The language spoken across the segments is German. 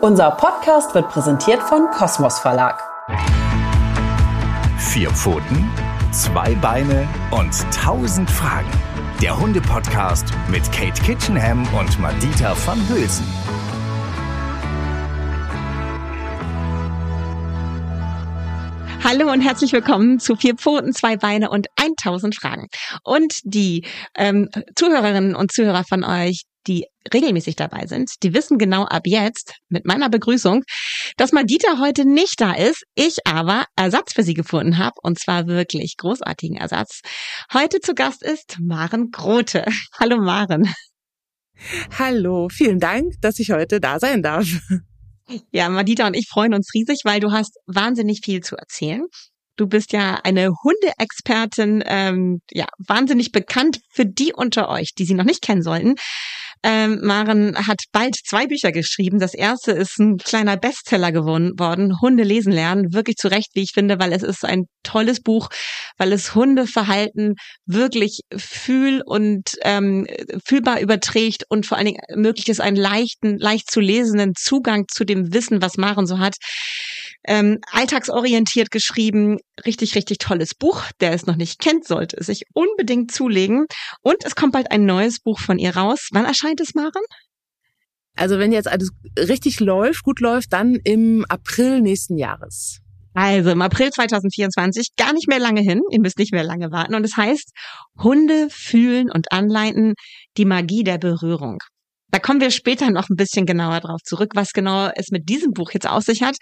Unser Podcast wird präsentiert von Kosmos Verlag. Vier Pfoten, zwei Beine und tausend Fragen. Der Hunde-Podcast mit Kate Kitchenham und Madita van Hülsen. Hallo und herzlich willkommen zu Vier Pfoten, zwei Beine und 1000 Fragen. Und die ähm, Zuhörerinnen und Zuhörer von euch, die regelmäßig dabei sind, die wissen genau ab jetzt mit meiner Begrüßung, dass Madita heute nicht da ist, ich aber Ersatz für sie gefunden habe und zwar wirklich großartigen Ersatz. Heute zu Gast ist Maren Grote. Hallo Maren. Hallo, vielen Dank, dass ich heute da sein darf. Ja, Madita und ich freuen uns riesig, weil du hast wahnsinnig viel zu erzählen. Du bist ja eine Hundeexpertin, ähm, ja, wahnsinnig bekannt für die unter euch, die sie noch nicht kennen sollten. Ähm, Maren hat bald zwei Bücher geschrieben. Das erste ist ein kleiner Bestseller geworden, Hunde lesen lernen. Wirklich zu Recht, wie ich finde, weil es ist ein tolles Buch, weil es Hundeverhalten wirklich fühl- und ähm, fühlbar überträgt und vor allen Dingen ermöglicht es einen leichten, leicht zu lesenden Zugang zu dem Wissen, was Maren so hat. Ähm, alltagsorientiert geschrieben, richtig, richtig tolles Buch. Der es noch nicht kennt, sollte es sich unbedingt zulegen. Und es kommt bald ein neues Buch von ihr raus. Wann erscheint es, Maren? Also wenn jetzt alles richtig läuft, gut läuft, dann im April nächsten Jahres. Also im April 2024, gar nicht mehr lange hin. Ihr müsst nicht mehr lange warten. Und es das heißt, Hunde fühlen und anleiten die Magie der Berührung. Da kommen wir später noch ein bisschen genauer drauf zurück, was genau es mit diesem Buch jetzt aus sich hat.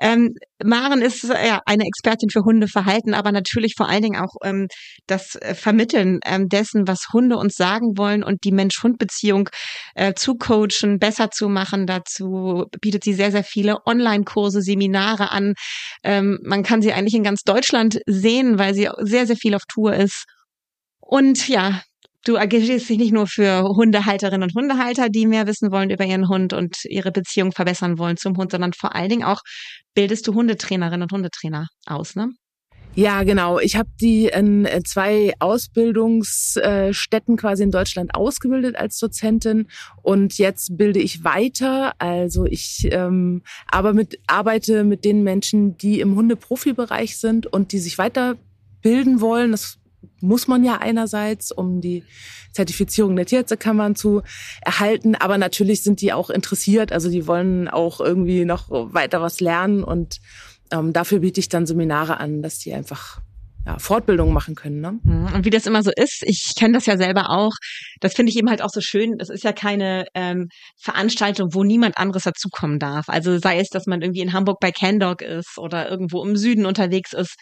Ähm, Maren ist ja eine Expertin für Hundeverhalten, aber natürlich vor allen Dingen auch ähm, das äh, Vermitteln ähm, dessen, was Hunde uns sagen wollen und die Mensch-Hund-Beziehung äh, zu coachen, besser zu machen. Dazu bietet sie sehr, sehr viele Online-Kurse, Seminare an. Ähm, man kann sie eigentlich in ganz Deutschland sehen, weil sie sehr, sehr viel auf Tour ist. Und ja, Du engagierst dich nicht nur für Hundehalterinnen und Hundehalter, die mehr wissen wollen über ihren Hund und ihre Beziehung verbessern wollen zum Hund, sondern vor allen Dingen auch bildest du Hundetrainerinnen und Hundetrainer aus, ne? Ja, genau. Ich habe die in zwei Ausbildungsstätten quasi in Deutschland ausgebildet als Dozentin und jetzt bilde ich weiter. Also ich ähm, aber mit, arbeite mit den Menschen, die im Hundeprofibereich sind und die sich weiterbilden wollen. Das muss man ja einerseits, um die Zertifizierung der Tierärztekammern zu erhalten, aber natürlich sind die auch interessiert, also die wollen auch irgendwie noch weiter was lernen. Und ähm, dafür biete ich dann Seminare an, dass die einfach ja, Fortbildungen machen können. Ne? Mhm. Und wie das immer so ist, ich kenne das ja selber auch, das finde ich eben halt auch so schön, das ist ja keine ähm, Veranstaltung, wo niemand anderes dazukommen darf. Also sei es, dass man irgendwie in Hamburg bei CanDog ist oder irgendwo im Süden unterwegs ist,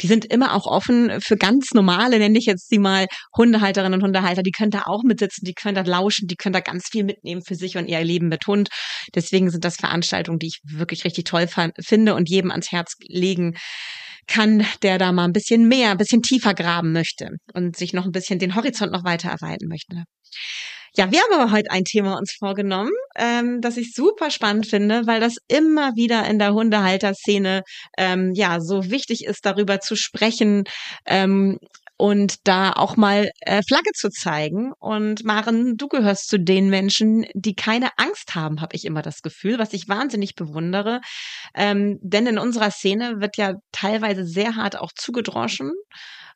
die sind immer auch offen für ganz normale, nenne ich jetzt die mal, Hundehalterinnen und Hundehalter, die können da auch mitsitzen, die können da lauschen, die können da ganz viel mitnehmen für sich und ihr Leben mit Hund. Deswegen sind das Veranstaltungen, die ich wirklich richtig toll finde und jedem ans Herz legen kann, der da mal ein bisschen mehr, ein bisschen tiefer graben möchte und sich noch ein bisschen den Horizont noch weiter erweitern möchte. Ja, wir haben aber heute ein Thema uns vorgenommen, ähm, das ich super spannend finde, weil das immer wieder in der Hundehalterszene ähm, ja so wichtig ist, darüber zu sprechen, ähm, und da auch mal äh, Flagge zu zeigen. Und Maren, du gehörst zu den Menschen, die keine Angst haben, habe ich immer das Gefühl, was ich wahnsinnig bewundere. Ähm, denn in unserer Szene wird ja teilweise sehr hart auch zugedroschen.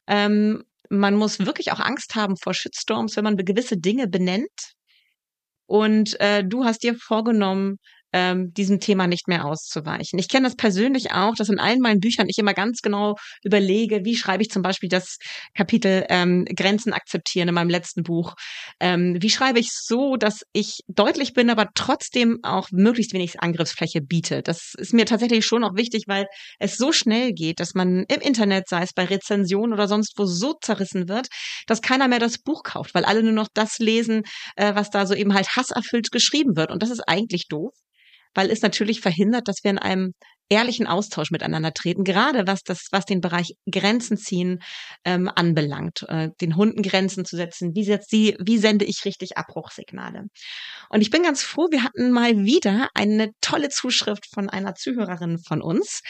Ähm, man muss wirklich auch Angst haben vor Shitstorms, wenn man gewisse Dinge benennt. Und äh, du hast dir vorgenommen, ähm, diesem Thema nicht mehr auszuweichen. Ich kenne das persönlich auch, dass in allen meinen Büchern ich immer ganz genau überlege, wie schreibe ich zum Beispiel das Kapitel ähm, Grenzen akzeptieren in meinem letzten Buch. Ähm, wie schreibe ich so, dass ich deutlich bin, aber trotzdem auch möglichst wenig Angriffsfläche biete. Das ist mir tatsächlich schon auch wichtig, weil es so schnell geht, dass man im Internet, sei es bei Rezensionen oder sonst wo, so zerrissen wird, dass keiner mehr das Buch kauft, weil alle nur noch das lesen, äh, was da so eben halt hasserfüllt geschrieben wird. Und das ist eigentlich doof weil es natürlich verhindert, dass wir in einem ehrlichen Austausch miteinander treten, gerade was das, was den Bereich Grenzen ziehen ähm, anbelangt, äh, den Hunden Grenzen zu setzen. Wie setzt sie, wie sende ich richtig Abbruchsignale? Und ich bin ganz froh, wir hatten mal wieder eine tolle Zuschrift von einer Zuhörerin von uns,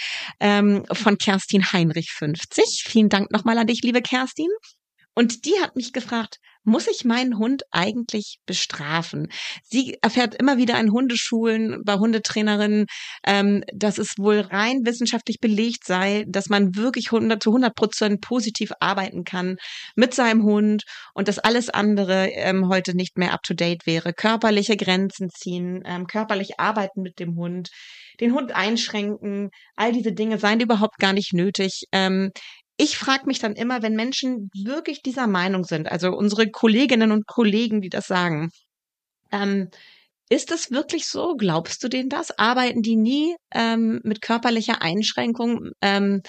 ähm, von Kerstin Heinrich 50. Vielen Dank nochmal an dich, liebe Kerstin. Und die hat mich gefragt, muss ich meinen Hund eigentlich bestrafen? Sie erfährt immer wieder in Hundeschulen, bei Hundetrainerinnen, ähm, dass es wohl rein wissenschaftlich belegt sei, dass man wirklich 100 zu 100 Prozent positiv arbeiten kann mit seinem Hund und dass alles andere ähm, heute nicht mehr up to date wäre. Körperliche Grenzen ziehen, ähm, körperlich arbeiten mit dem Hund, den Hund einschränken, all diese Dinge seien überhaupt gar nicht nötig. Ähm, ich frage mich dann immer, wenn Menschen wirklich dieser Meinung sind, also unsere Kolleginnen und Kollegen, die das sagen, ähm, ist das wirklich so? Glaubst du denen das? Arbeiten die nie ähm, mit körperlicher Einschränkung? Ähm,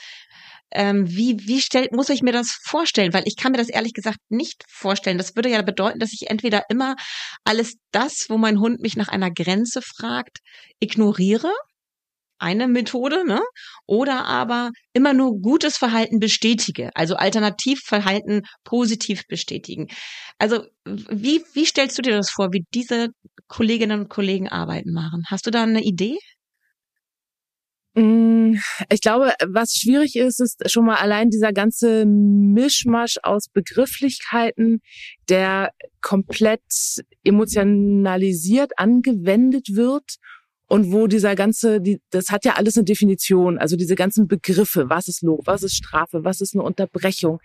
ähm, wie wie stellt, muss ich mir das vorstellen? Weil ich kann mir das ehrlich gesagt nicht vorstellen. Das würde ja bedeuten, dass ich entweder immer alles das, wo mein Hund mich nach einer Grenze fragt, ignoriere eine Methode, ne? Oder aber immer nur gutes Verhalten bestätige, also Alternativverhalten positiv bestätigen. Also wie, wie stellst du dir das vor, wie diese Kolleginnen und Kollegen arbeiten machen? Hast du da eine Idee? Mm, ich glaube, was schwierig ist, ist schon mal allein dieser ganze Mischmasch aus Begrifflichkeiten, der komplett emotionalisiert angewendet wird und wo dieser ganze, die, das hat ja alles eine Definition, also diese ganzen Begriffe, was ist Lob, was ist Strafe, was ist eine Unterbrechung,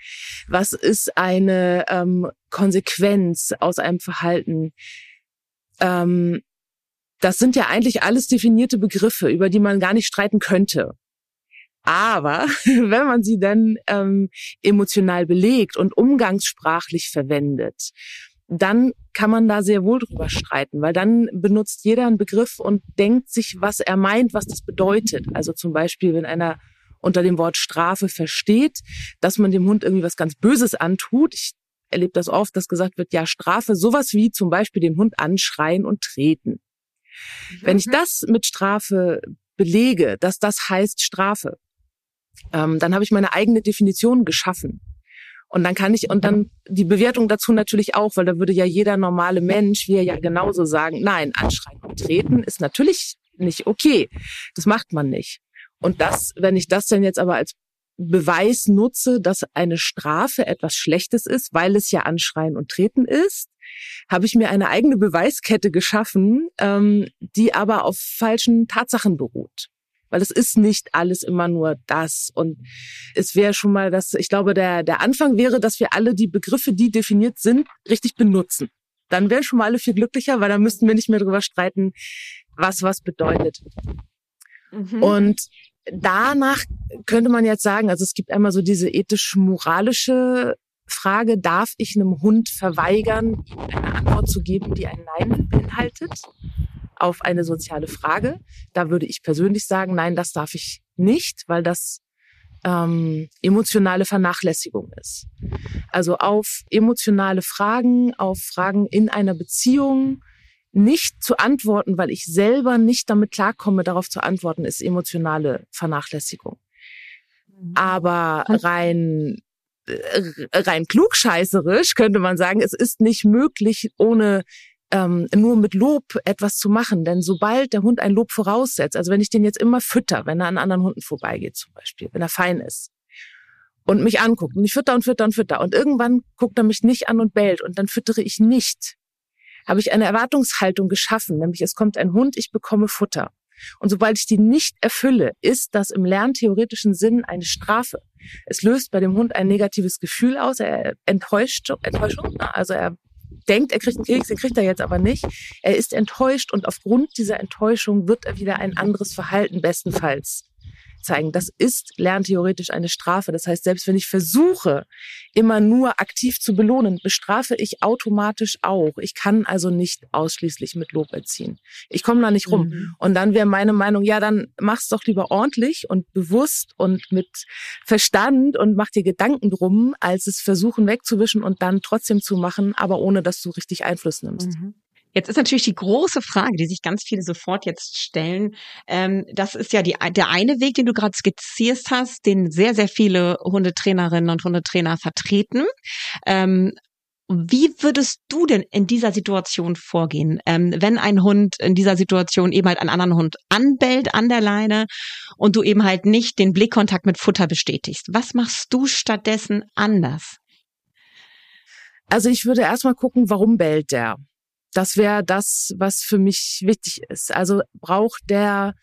was ist eine ähm, Konsequenz aus einem Verhalten. Ähm, das sind ja eigentlich alles definierte Begriffe, über die man gar nicht streiten könnte. Aber wenn man sie dann ähm, emotional belegt und umgangssprachlich verwendet, dann kann man da sehr wohl drüber streiten, weil dann benutzt jeder einen Begriff und denkt sich, was er meint, was das bedeutet. Also zum Beispiel, wenn einer unter dem Wort Strafe versteht, dass man dem Hund irgendwie was ganz Böses antut. Ich erlebe das oft, dass gesagt wird, ja, Strafe, sowas wie zum Beispiel den Hund anschreien und treten. Mhm. Wenn ich mhm. das mit Strafe belege, dass das heißt Strafe, ähm, dann habe ich meine eigene Definition geschaffen. Und dann kann ich, und dann die Bewertung dazu natürlich auch, weil da würde ja jeder normale Mensch, wie er ja genauso sagen, nein, anschreien und treten ist natürlich nicht okay. Das macht man nicht. Und das, wenn ich das denn jetzt aber als Beweis nutze, dass eine Strafe etwas Schlechtes ist, weil es ja Anschreien und Treten ist, habe ich mir eine eigene Beweiskette geschaffen, ähm, die aber auf falschen Tatsachen beruht weil es ist nicht alles immer nur das. Und es wäre schon mal das, ich glaube, der, der Anfang wäre, dass wir alle die Begriffe, die definiert sind, richtig benutzen. Dann wären schon mal alle viel glücklicher, weil dann müssten wir nicht mehr darüber streiten, was was bedeutet. Mhm. Und danach könnte man jetzt sagen, also es gibt einmal so diese ethisch-moralische Frage, darf ich einem Hund verweigern, ihm eine Antwort zu geben, die ein Nein beinhaltet? Auf eine soziale Frage. Da würde ich persönlich sagen, nein, das darf ich nicht, weil das ähm, emotionale Vernachlässigung ist. Also auf emotionale Fragen, auf Fragen in einer Beziehung nicht zu antworten, weil ich selber nicht damit klarkomme, darauf zu antworten, ist emotionale Vernachlässigung. Mhm. Aber rein äh, rein klugscheißerisch könnte man sagen, es ist nicht möglich, ohne ähm, nur mit Lob etwas zu machen. Denn sobald der Hund ein Lob voraussetzt, also wenn ich den jetzt immer fütter, wenn er an anderen Hunden vorbeigeht zum Beispiel, wenn er fein ist und mich anguckt und ich fütter und fütter und fütter und irgendwann guckt er mich nicht an und bellt und dann füttere ich nicht, habe ich eine Erwartungshaltung geschaffen, nämlich es kommt ein Hund, ich bekomme Futter. Und sobald ich die nicht erfülle, ist das im lerntheoretischen Sinn eine Strafe. Es löst bei dem Hund ein negatives Gefühl aus, er enttäuscht, Enttäuschung, also er denkt, er kriegt einen Keks, den kriegt er jetzt aber nicht. Er ist enttäuscht und aufgrund dieser Enttäuschung wird er wieder ein anderes Verhalten bestenfalls zeigen. Das ist lerntheoretisch eine Strafe. Das heißt, selbst wenn ich versuche, immer nur aktiv zu belohnen, bestrafe ich automatisch auch. Ich kann also nicht ausschließlich mit Lob erziehen. Ich komme da nicht rum. Mhm. Und dann wäre meine Meinung, ja, dann mach's doch lieber ordentlich und bewusst und mit Verstand und mach dir Gedanken drum, als es versuchen wegzuwischen und dann trotzdem zu machen, aber ohne dass du richtig Einfluss nimmst. Mhm. Jetzt ist natürlich die große Frage, die sich ganz viele sofort jetzt stellen. Ähm, das ist ja die, der eine Weg, den du gerade skizziert hast, den sehr, sehr viele Hundetrainerinnen und Hundetrainer vertreten. Ähm, wie würdest du denn in dieser Situation vorgehen, ähm, wenn ein Hund in dieser Situation eben halt einen anderen Hund anbellt an der Leine und du eben halt nicht den Blickkontakt mit Futter bestätigst? Was machst du stattdessen anders? Also ich würde erstmal gucken, warum bellt der? Das wäre das, was für mich wichtig ist. Also braucht der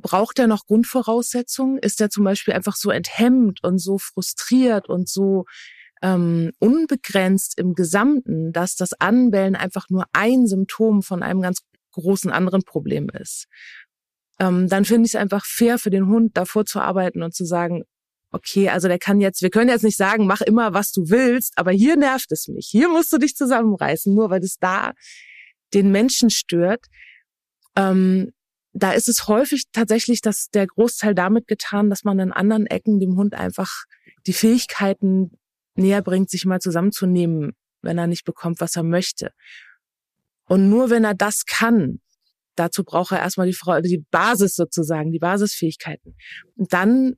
braucht er noch Grundvoraussetzungen? Ist er zum Beispiel einfach so enthemmt und so frustriert und so ähm, unbegrenzt im Gesamten, dass das Anbellen einfach nur ein Symptom von einem ganz großen anderen Problem ist? Ähm, dann finde ich es einfach fair für den Hund, davor zu arbeiten und zu sagen, okay, also der kann jetzt, wir können jetzt nicht sagen, mach immer, was du willst, aber hier nervt es mich. Hier musst du dich zusammenreißen, nur weil es da den Menschen stört. Ähm, da ist es häufig tatsächlich, dass der Großteil damit getan, dass man in anderen Ecken dem Hund einfach die Fähigkeiten näher bringt, sich mal zusammenzunehmen, wenn er nicht bekommt, was er möchte. Und nur wenn er das kann, dazu braucht er erstmal die, Frau, die Basis sozusagen, die Basisfähigkeiten. Und dann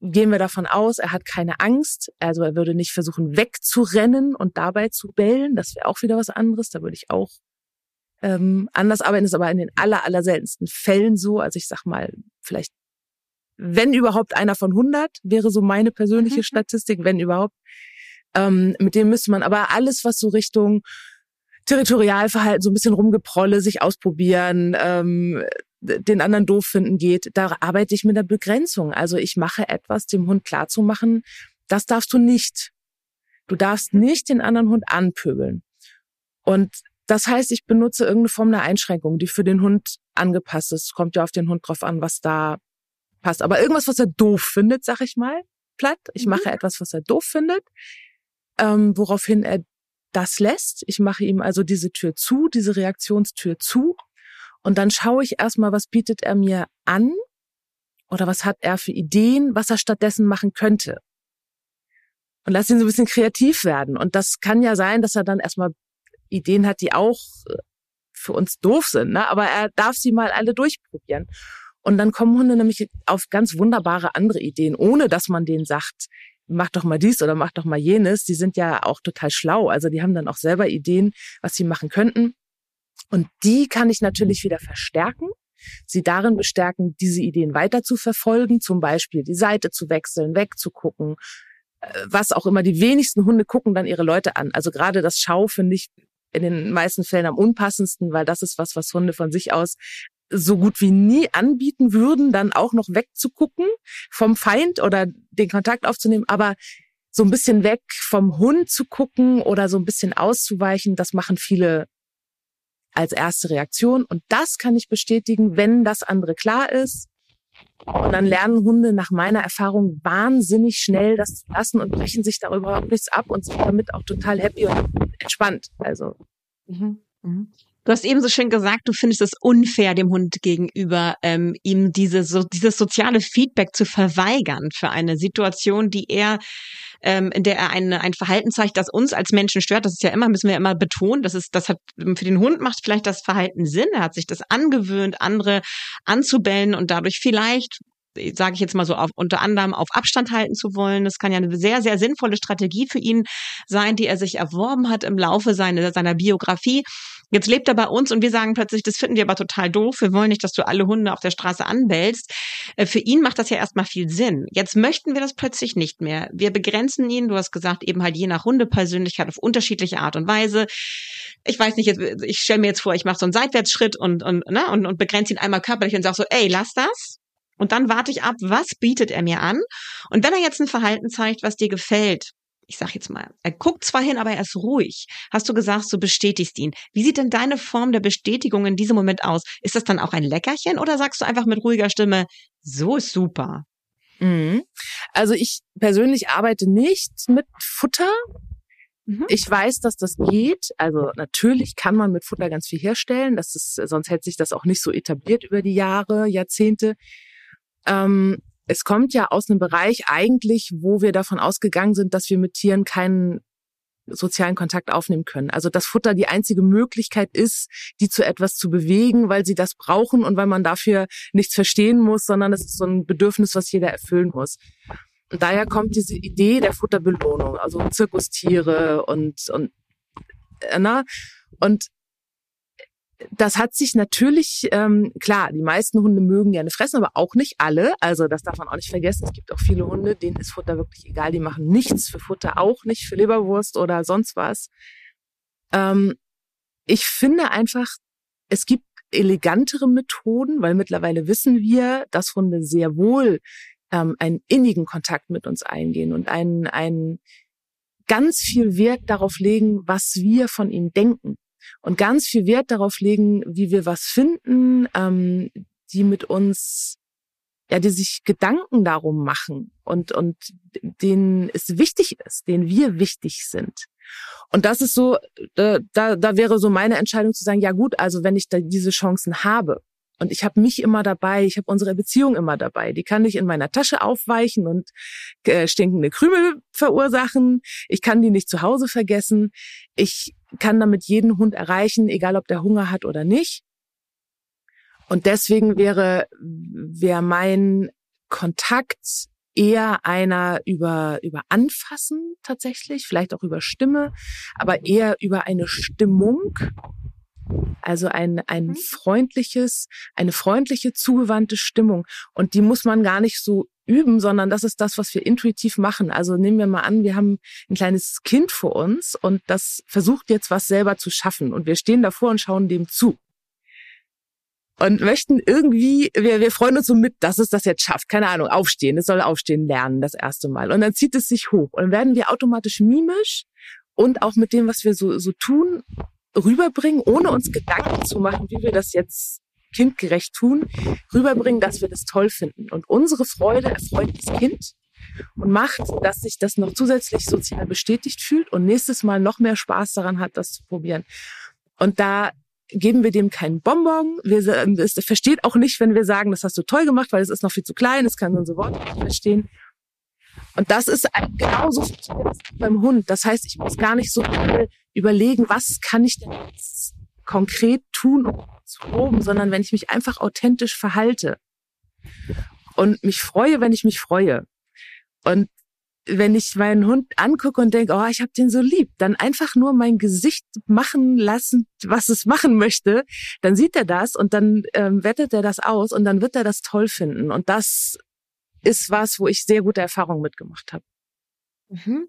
gehen wir davon aus, er hat keine Angst, also er würde nicht versuchen wegzurennen und dabei zu bellen. Das wäre auch wieder was anderes. Da würde ich auch ähm, anders arbeiten. Das ist aber in den aller, aller seltensten Fällen so. Also ich sag mal, vielleicht, wenn überhaupt einer von 100, wäre so meine persönliche mhm. Statistik, wenn überhaupt. Ähm, mit dem müsste man aber alles, was so Richtung Territorialverhalten, so ein bisschen rumgeprolle, sich ausprobieren, ähm, den anderen doof finden geht, da arbeite ich mit der Begrenzung. Also ich mache etwas, dem Hund klarzumachen, das darfst du nicht. Du darfst nicht den anderen Hund anpöbeln. Und das heißt, ich benutze irgendeine Form der Einschränkung, die für den Hund angepasst ist. Kommt ja auf den Hund drauf an, was da passt. Aber irgendwas, was er doof findet, sag ich mal, platt. Ich mhm. mache etwas, was er doof findet, ähm, woraufhin er das lässt. Ich mache ihm also diese Tür zu, diese Reaktionstür zu und dann schaue ich erstmal, was bietet er mir an oder was hat er für Ideen, was er stattdessen machen könnte. Und lass ihn so ein bisschen kreativ werden. Und das kann ja sein, dass er dann erstmal Ideen hat, die auch äh, für uns doof sind, ne? aber er darf sie mal alle durchprobieren. Und dann kommen Hunde nämlich auf ganz wunderbare andere Ideen, ohne dass man denen sagt, mach doch mal dies oder mach doch mal jenes. Die sind ja auch total schlau. Also die haben dann auch selber Ideen, was sie machen könnten. Und die kann ich natürlich wieder verstärken, sie darin bestärken, diese Ideen weiter zu verfolgen, zum Beispiel die Seite zu wechseln, wegzugucken, äh, was auch immer. Die wenigsten Hunde gucken dann ihre Leute an. Also gerade das Schau finde ich in den meisten Fällen am unpassendsten, weil das ist was, was Hunde von sich aus so gut wie nie anbieten würden, dann auch noch wegzugucken vom Feind oder den Kontakt aufzunehmen. Aber so ein bisschen weg vom Hund zu gucken oder so ein bisschen auszuweichen, das machen viele als erste Reaktion. Und das kann ich bestätigen, wenn das andere klar ist. Und dann lernen Hunde nach meiner Erfahrung wahnsinnig schnell das zu lassen und brechen sich darüber überhaupt nichts ab und sind damit auch total happy und entspannt. Also. Mhm. Du hast eben so schön gesagt, du findest es unfair dem Hund gegenüber, ähm, ihm diese, so, dieses soziale Feedback zu verweigern für eine Situation, die er ähm, in der er eine, ein Verhalten zeigt, das uns als Menschen stört. Das ist ja immer, müssen wir immer betonen, das ist, das hat für den Hund macht vielleicht das Verhalten Sinn. Er hat sich das angewöhnt, andere anzubellen und dadurch vielleicht sage ich jetzt mal so, auf, unter anderem auf Abstand halten zu wollen. Das kann ja eine sehr, sehr sinnvolle Strategie für ihn sein, die er sich erworben hat im Laufe seiner, seiner Biografie. Jetzt lebt er bei uns und wir sagen plötzlich, das finden wir aber total doof. Wir wollen nicht, dass du alle Hunde auf der Straße anbellst. Äh, für ihn macht das ja erstmal viel Sinn. Jetzt möchten wir das plötzlich nicht mehr. Wir begrenzen ihn, du hast gesagt, eben halt je nach Hundepersönlichkeit auf unterschiedliche Art und Weise. Ich weiß nicht, ich stelle mir jetzt vor, ich mache so einen Seitwärtsschritt und, und, ne, und, und begrenze ihn einmal körperlich und sage so, ey, lass das. Und dann warte ich ab, was bietet er mir an? Und wenn er jetzt ein Verhalten zeigt, was dir gefällt, ich sag jetzt mal, er guckt zwar hin, aber er ist ruhig. Hast du gesagt, du bestätigst ihn. Wie sieht denn deine Form der Bestätigung in diesem Moment aus? Ist das dann auch ein Leckerchen oder sagst du einfach mit ruhiger Stimme, so ist super? Mhm. Also ich persönlich arbeite nicht mit Futter. Mhm. Ich weiß, dass das geht. Also natürlich kann man mit Futter ganz viel herstellen. Das ist, sonst hätte sich das auch nicht so etabliert über die Jahre, Jahrzehnte. Ähm, es kommt ja aus einem Bereich eigentlich, wo wir davon ausgegangen sind, dass wir mit Tieren keinen sozialen Kontakt aufnehmen können. Also dass Futter die einzige Möglichkeit ist, die zu etwas zu bewegen, weil sie das brauchen und weil man dafür nichts verstehen muss, sondern es ist so ein Bedürfnis, was jeder erfüllen muss. Und daher kommt diese Idee der Futterbelohnung, also Zirkustiere und und äh, na und das hat sich natürlich, ähm, klar, die meisten Hunde mögen gerne fressen, aber auch nicht alle. Also das darf man auch nicht vergessen. Es gibt auch viele Hunde, denen ist Futter wirklich egal. Die machen nichts für Futter, auch nicht für Leberwurst oder sonst was. Ähm, ich finde einfach, es gibt elegantere Methoden, weil mittlerweile wissen wir, dass Hunde sehr wohl ähm, einen innigen Kontakt mit uns eingehen und einen, einen ganz viel Wert darauf legen, was wir von ihnen denken und ganz viel Wert darauf legen, wie wir was finden, ähm, die mit uns, ja, die sich Gedanken darum machen und, und denen es wichtig ist, denen wir wichtig sind. Und das ist so, da, da, wäre so meine Entscheidung zu sagen, ja gut, also wenn ich da diese Chancen habe und ich habe mich immer dabei, ich habe unsere Beziehung immer dabei, die kann ich in meiner Tasche aufweichen und äh, stinkende Krümel verursachen, ich kann die nicht zu Hause vergessen, ich kann damit jeden Hund erreichen, egal ob der Hunger hat oder nicht. Und deswegen wäre, wäre mein Kontakt eher einer über, über Anfassen tatsächlich, vielleicht auch über Stimme, aber eher über eine Stimmung. Also ein, ein mhm. freundliches, eine freundliche, zugewandte Stimmung. Und die muss man gar nicht so üben, sondern das ist das, was wir intuitiv machen. Also nehmen wir mal an, wir haben ein kleines Kind vor uns und das versucht jetzt was selber zu schaffen und wir stehen davor und schauen dem zu und möchten irgendwie, wir, wir freuen uns so mit, dass es das jetzt schafft. Keine Ahnung, aufstehen. Es soll aufstehen lernen das erste Mal. Und dann zieht es sich hoch. Und werden wir automatisch mimisch und auch mit dem, was wir so, so tun, rüberbringen, ohne uns Gedanken zu machen, wie wir das jetzt kindgerecht tun, rüberbringen, dass wir das toll finden. Und unsere Freude erfreut das Kind und macht, dass sich das noch zusätzlich sozial bestätigt fühlt und nächstes Mal noch mehr Spaß daran hat, das zu probieren. Und da geben wir dem keinen Bonbon. Wir, es versteht auch nicht, wenn wir sagen, das hast du toll gemacht, weil es ist noch viel zu klein, es kann unsere Worte nicht verstehen. Und das ist genauso beim Hund. Das heißt, ich muss gar nicht so überlegen, was kann ich denn jetzt konkret tun, um zu sondern wenn ich mich einfach authentisch verhalte und mich freue, wenn ich mich freue. Und wenn ich meinen Hund angucke und denke, oh, ich habe den so lieb, dann einfach nur mein Gesicht machen lassen, was es machen möchte, dann sieht er das und dann ähm, wettet er das aus und dann wird er das toll finden. Und das ist was, wo ich sehr gute Erfahrungen mitgemacht habe. Mhm.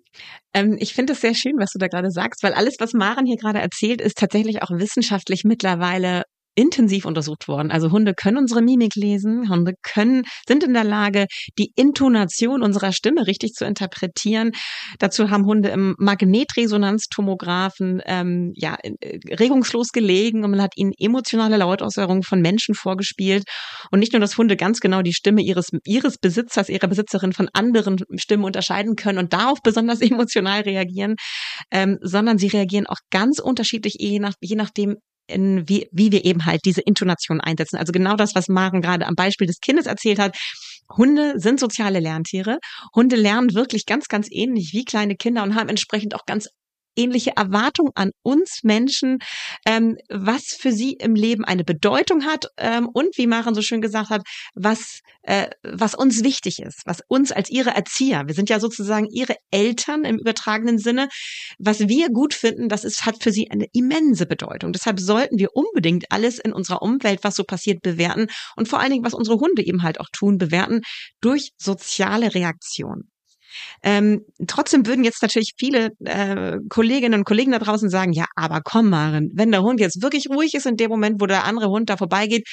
Ähm, ich finde es sehr schön, was du da gerade sagst, weil alles, was Maren hier gerade erzählt, ist tatsächlich auch wissenschaftlich mittlerweile intensiv untersucht worden. Also Hunde können unsere Mimik lesen, Hunde können, sind in der Lage, die Intonation unserer Stimme richtig zu interpretieren. Dazu haben Hunde im Magnetresonanztomographen ähm, ja, äh, regungslos gelegen und man hat ihnen emotionale Lautaussagerungen von Menschen vorgespielt. Und nicht nur, dass Hunde ganz genau die Stimme ihres, ihres Besitzers, ihrer Besitzerin von anderen Stimmen unterscheiden können und darauf besonders emotional reagieren, ähm, sondern sie reagieren auch ganz unterschiedlich, je, nach, je nachdem, in, wie, wie wir eben halt diese Intonation einsetzen. Also genau das, was Maren gerade am Beispiel des Kindes erzählt hat. Hunde sind soziale Lerntiere. Hunde lernen wirklich ganz, ganz ähnlich wie kleine Kinder und haben entsprechend auch ganz ähnliche Erwartung an uns Menschen, ähm, was für sie im Leben eine Bedeutung hat ähm, und wie Maren so schön gesagt hat, was, äh, was uns wichtig ist, was uns als ihre Erzieher, wir sind ja sozusagen ihre Eltern im übertragenen Sinne, was wir gut finden, das ist, hat für sie eine immense Bedeutung. Deshalb sollten wir unbedingt alles in unserer Umwelt, was so passiert, bewerten und vor allen Dingen, was unsere Hunde eben halt auch tun, bewerten durch soziale Reaktionen. Ähm, trotzdem würden jetzt natürlich viele äh, Kolleginnen und Kollegen da draußen sagen, ja, aber komm, Maren, wenn der Hund jetzt wirklich ruhig ist in dem Moment, wo der andere Hund da vorbeigeht,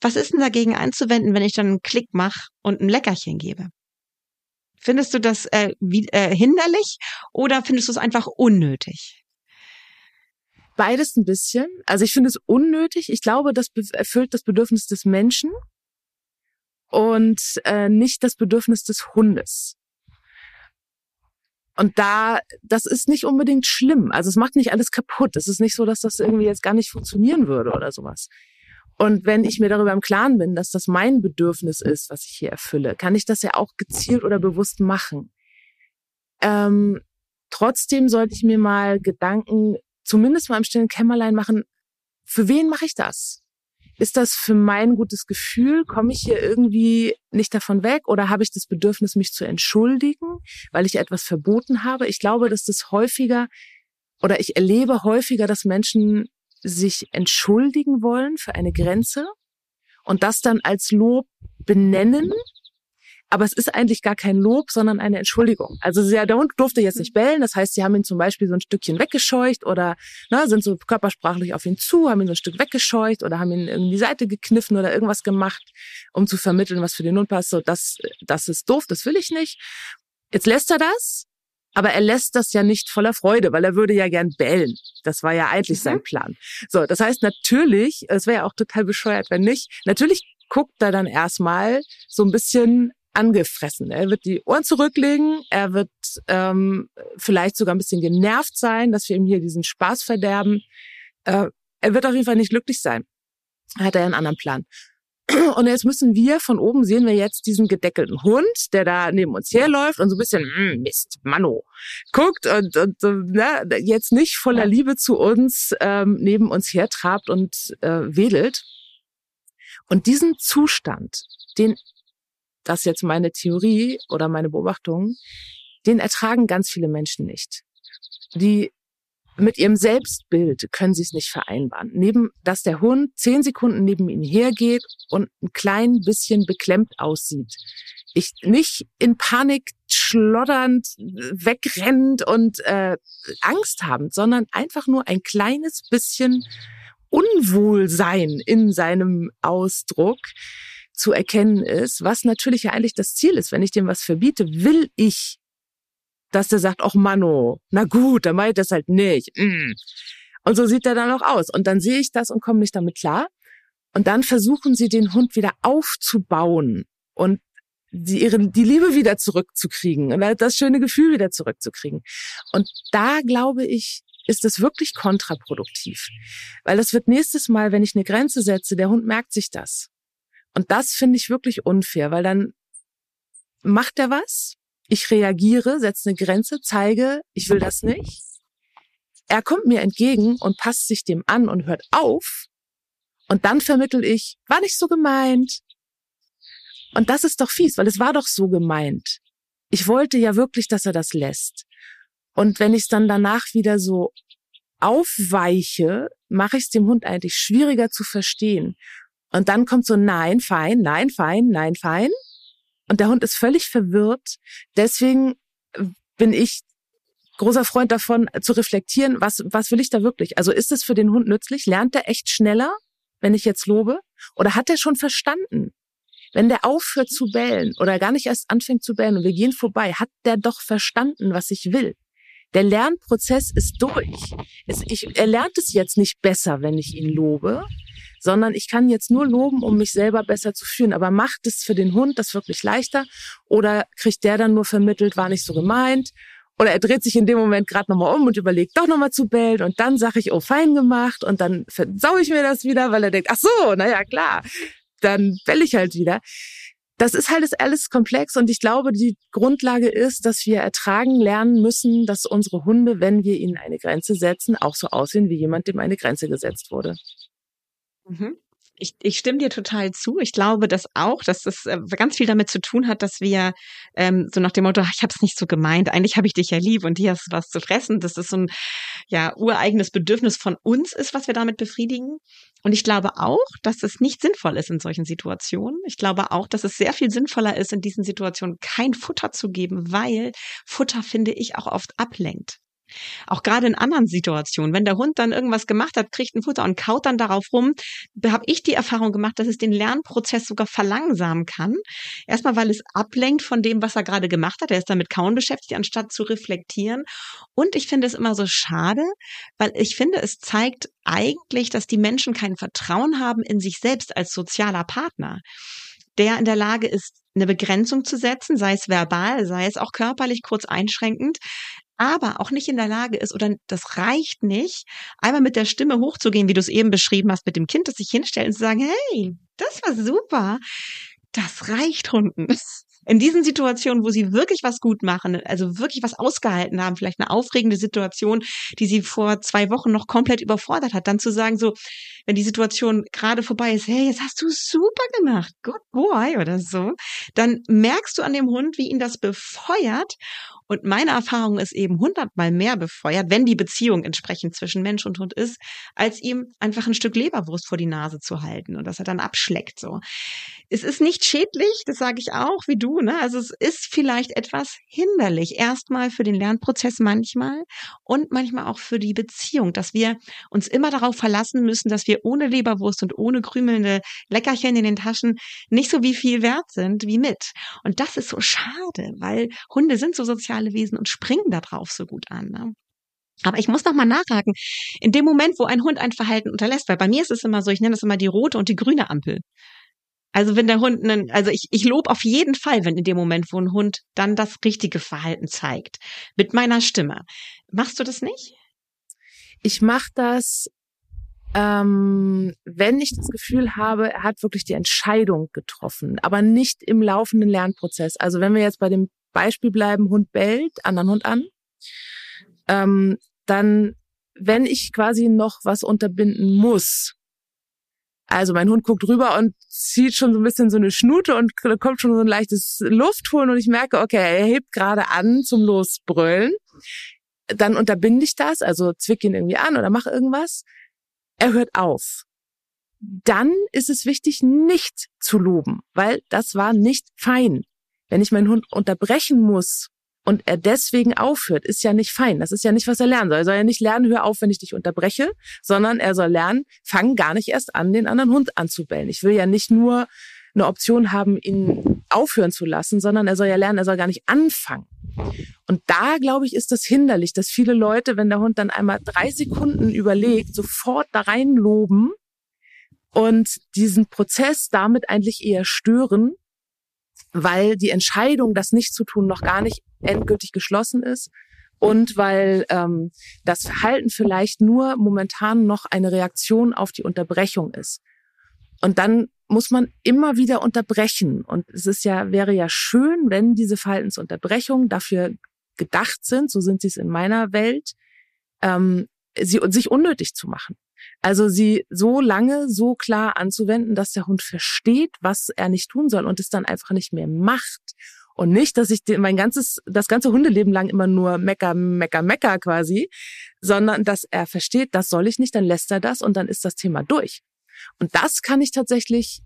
was ist denn dagegen einzuwenden, wenn ich dann einen Klick mache und ein Leckerchen gebe? Findest du das äh, wie, äh, hinderlich oder findest du es einfach unnötig? Beides ein bisschen. Also ich finde es unnötig. Ich glaube, das erfüllt das Bedürfnis des Menschen und äh, nicht das Bedürfnis des Hundes. Und da, das ist nicht unbedingt schlimm. Also es macht nicht alles kaputt. Es ist nicht so, dass das irgendwie jetzt gar nicht funktionieren würde oder sowas. Und wenn ich mir darüber im Klaren bin, dass das mein Bedürfnis ist, was ich hier erfülle, kann ich das ja auch gezielt oder bewusst machen. Ähm, trotzdem sollte ich mir mal Gedanken, zumindest mal im stillen Kämmerlein machen, für wen mache ich das? Ist das für mein gutes Gefühl? Komme ich hier irgendwie nicht davon weg oder habe ich das Bedürfnis, mich zu entschuldigen, weil ich etwas verboten habe? Ich glaube, dass das häufiger oder ich erlebe häufiger, dass Menschen sich entschuldigen wollen für eine Grenze und das dann als Lob benennen aber es ist eigentlich gar kein Lob, sondern eine Entschuldigung. Also sie, der Hund durfte jetzt nicht bellen. Das heißt, sie haben ihn zum Beispiel so ein Stückchen weggescheucht oder na, sind so körpersprachlich auf ihn zu, haben ihn so ein Stück weggescheucht oder haben ihn in die Seite gekniffen oder irgendwas gemacht, um zu vermitteln, was für den Hund passt. So, das, das ist doof, das will ich nicht. Jetzt lässt er das, aber er lässt das ja nicht voller Freude, weil er würde ja gern bellen. Das war ja eigentlich mhm. sein Plan. So, das heißt natürlich, es wäre ja auch total bescheuert, wenn nicht. Natürlich guckt er dann erstmal so ein bisschen angefressen. Er wird die Ohren zurücklegen, er wird ähm, vielleicht sogar ein bisschen genervt sein, dass wir ihm hier diesen Spaß verderben. Äh, er wird auf jeden Fall nicht glücklich sein. Hat er einen anderen Plan. Und jetzt müssen wir von oben sehen wir jetzt diesen gedeckelten Hund, der da neben uns herläuft und so ein bisschen mm, Mist, Mano, guckt und, und ne, jetzt nicht voller Liebe zu uns ähm, neben uns hertrabt und äh, wedelt. Und diesen Zustand, den das ist jetzt meine Theorie oder meine Beobachtung, den ertragen ganz viele Menschen nicht. Die mit ihrem Selbstbild können sie es nicht vereinbaren. Neben, dass der Hund zehn Sekunden neben ihnen hergeht und ein klein bisschen beklemmt aussieht. Ich nicht in Panik schlotternd wegrennt und äh, Angst habend, sondern einfach nur ein kleines bisschen Unwohlsein in seinem Ausdruck zu erkennen ist, was natürlich ja eigentlich das Ziel ist. Wenn ich dem was verbiete, will ich, dass der sagt, ach Mano, na gut, dann meint das halt nicht. Mm. Und so sieht er dann auch aus. Und dann sehe ich das und komme nicht damit klar. Und dann versuchen sie, den Hund wieder aufzubauen und die, ihre, die Liebe wieder zurückzukriegen und das schöne Gefühl wieder zurückzukriegen. Und da glaube ich, ist es wirklich kontraproduktiv. Weil das wird nächstes Mal, wenn ich eine Grenze setze, der Hund merkt sich das. Und das finde ich wirklich unfair, weil dann macht er was, ich reagiere, setze eine Grenze, zeige, ich will das nicht. Er kommt mir entgegen und passt sich dem an und hört auf. Und dann vermittel ich, war nicht so gemeint. Und das ist doch fies, weil es war doch so gemeint. Ich wollte ja wirklich, dass er das lässt. Und wenn ich es dann danach wieder so aufweiche, mache ich es dem Hund eigentlich schwieriger zu verstehen. Und dann kommt so nein, fein, nein, fein, nein, fein. Und der Hund ist völlig verwirrt. Deswegen bin ich großer Freund davon, zu reflektieren, was, was will ich da wirklich? Also ist es für den Hund nützlich? Lernt er echt schneller, wenn ich jetzt lobe? Oder hat er schon verstanden? Wenn der aufhört zu bellen oder gar nicht erst anfängt zu bellen und wir gehen vorbei, hat der doch verstanden, was ich will. Der Lernprozess ist durch. Es, ich, er lernt es jetzt nicht besser, wenn ich ihn lobe, sondern ich kann jetzt nur loben, um mich selber besser zu fühlen. Aber macht es für den Hund das wirklich leichter? Oder kriegt der dann nur vermittelt, war nicht so gemeint? Oder er dreht sich in dem Moment gerade nochmal um und überlegt doch nochmal zu bellen und dann sage ich, oh, fein gemacht und dann versau ich mir das wieder, weil er denkt, ach so, naja, klar, dann bell ich halt wieder. Das ist halt alles komplex und ich glaube, die Grundlage ist, dass wir ertragen lernen müssen, dass unsere Hunde, wenn wir ihnen eine Grenze setzen, auch so aussehen wie jemand, dem eine Grenze gesetzt wurde. Mhm. Ich, ich stimme dir total zu. Ich glaube, dass auch, dass das äh, ganz viel damit zu tun hat, dass wir ähm, so nach dem Motto, ich habe es nicht so gemeint, eigentlich habe ich dich ja lieb und dir hast was zu fressen, das so ein ja ureigenes Bedürfnis von uns ist, was wir damit befriedigen. Und ich glaube auch, dass es nicht sinnvoll ist in solchen Situationen. Ich glaube auch, dass es sehr viel sinnvoller ist, in diesen Situationen kein Futter zu geben, weil Futter, finde ich, auch oft ablenkt. Auch gerade in anderen Situationen, wenn der Hund dann irgendwas gemacht hat, kriegt ein Futter und kaut dann darauf rum, habe ich die Erfahrung gemacht, dass es den Lernprozess sogar verlangsamen kann. Erstmal, weil es ablenkt von dem, was er gerade gemacht hat. Er ist damit kaum beschäftigt, anstatt zu reflektieren. Und ich finde es immer so schade, weil ich finde, es zeigt eigentlich, dass die Menschen kein Vertrauen haben in sich selbst als sozialer Partner der in der Lage ist, eine Begrenzung zu setzen, sei es verbal, sei es auch körperlich kurz einschränkend, aber auch nicht in der Lage ist oder das reicht nicht, einmal mit der Stimme hochzugehen, wie du es eben beschrieben hast, mit dem Kind, das sich hinstellt und zu sagen, hey, das war super. Das reicht Hunden. In diesen Situationen, wo sie wirklich was gut machen, also wirklich was ausgehalten haben, vielleicht eine aufregende Situation, die sie vor zwei Wochen noch komplett überfordert hat, dann zu sagen, so, wenn die Situation gerade vorbei ist, hey, jetzt hast du super gemacht, good boy oder so, dann merkst du an dem Hund, wie ihn das befeuert Und meine Erfahrung ist eben hundertmal mehr befeuert, wenn die Beziehung entsprechend zwischen Mensch und Hund ist, als ihm einfach ein Stück Leberwurst vor die Nase zu halten und dass er dann abschleckt, so. Es ist nicht schädlich, das sage ich auch, wie du, ne? Also es ist vielleicht etwas hinderlich. Erstmal für den Lernprozess manchmal und manchmal auch für die Beziehung, dass wir uns immer darauf verlassen müssen, dass wir ohne Leberwurst und ohne krümelnde Leckerchen in den Taschen nicht so wie viel wert sind wie mit. Und das ist so schade, weil Hunde sind so soziale Wesen und springen da drauf so gut an. Ne? Aber ich muss noch mal nachhaken. In dem Moment, wo ein Hund ein Verhalten unterlässt, weil bei mir ist es immer so, ich nenne das immer die rote und die grüne Ampel. Also wenn der Hund, einen, also ich, ich lobe auf jeden Fall, wenn in dem Moment, wo ein Hund dann das richtige Verhalten zeigt, mit meiner Stimme. Machst du das nicht? Ich mache das, ähm, wenn ich das Gefühl habe, er hat wirklich die Entscheidung getroffen, aber nicht im laufenden Lernprozess. Also wenn wir jetzt bei dem Beispiel bleiben, Hund bellt, anderen Hund an, ähm, dann, wenn ich quasi noch was unterbinden muss, also mein Hund guckt rüber und zieht schon so ein bisschen so eine Schnute und kommt schon so ein leichtes Luftholen und ich merke, okay, er hebt gerade an zum Losbrüllen. Dann unterbinde ich das, also zwick ihn irgendwie an oder mache irgendwas. Er hört auf. Dann ist es wichtig, nicht zu loben, weil das war nicht fein. Wenn ich meinen Hund unterbrechen muss, und er deswegen aufhört, ist ja nicht fein. Das ist ja nicht, was er lernen soll. Er soll ja nicht lernen, hör auf, wenn ich dich unterbreche, sondern er soll lernen, fang gar nicht erst an, den anderen Hund anzubellen. Ich will ja nicht nur eine Option haben, ihn aufhören zu lassen, sondern er soll ja lernen, er soll gar nicht anfangen. Und da, glaube ich, ist das hinderlich, dass viele Leute, wenn der Hund dann einmal drei Sekunden überlegt, sofort da reinloben und diesen Prozess damit eigentlich eher stören, weil die Entscheidung, das nicht zu tun, noch gar nicht endgültig geschlossen ist und weil ähm, das Verhalten vielleicht nur momentan noch eine Reaktion auf die Unterbrechung ist. Und dann muss man immer wieder unterbrechen. Und es ist ja, wäre ja schön, wenn diese Verhaltensunterbrechungen dafür gedacht sind, so sind sie es in meiner Welt, ähm, sie, sich unnötig zu machen. Also sie so lange so klar anzuwenden, dass der Hund versteht, was er nicht tun soll und es dann einfach nicht mehr macht. Und nicht, dass ich mein ganzes, das ganze Hundeleben lang immer nur mecker, mecker, mecker quasi, sondern dass er versteht, das soll ich nicht, dann lässt er das und dann ist das Thema durch. Und das kann ich tatsächlich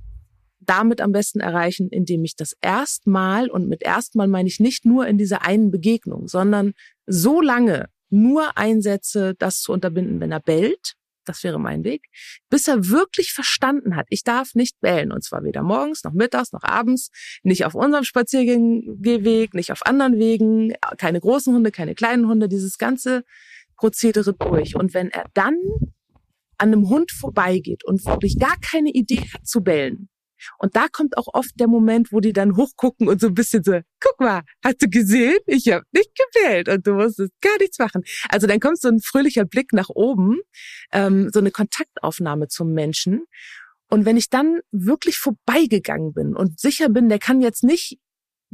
damit am besten erreichen, indem ich das erstmal, und mit erstmal meine ich nicht nur in dieser einen Begegnung, sondern so lange nur einsetze, das zu unterbinden, wenn er bellt, das wäre mein Weg, bis er wirklich verstanden hat, ich darf nicht bellen. Und zwar weder morgens, noch mittags, noch abends, nicht auf unserem Spaziergehweg, nicht auf anderen Wegen, keine großen Hunde, keine kleinen Hunde, dieses ganze Prozedere durch. Und wenn er dann an einem Hund vorbeigeht und wirklich gar keine Idee hat zu bellen, und da kommt auch oft der Moment, wo die dann hochgucken und so ein bisschen so, guck mal, hast du gesehen? Ich habe nicht gewählt und du musstest gar nichts machen. Also dann kommt so ein fröhlicher Blick nach oben, ähm, so eine Kontaktaufnahme zum Menschen. Und wenn ich dann wirklich vorbeigegangen bin und sicher bin, der kann jetzt nicht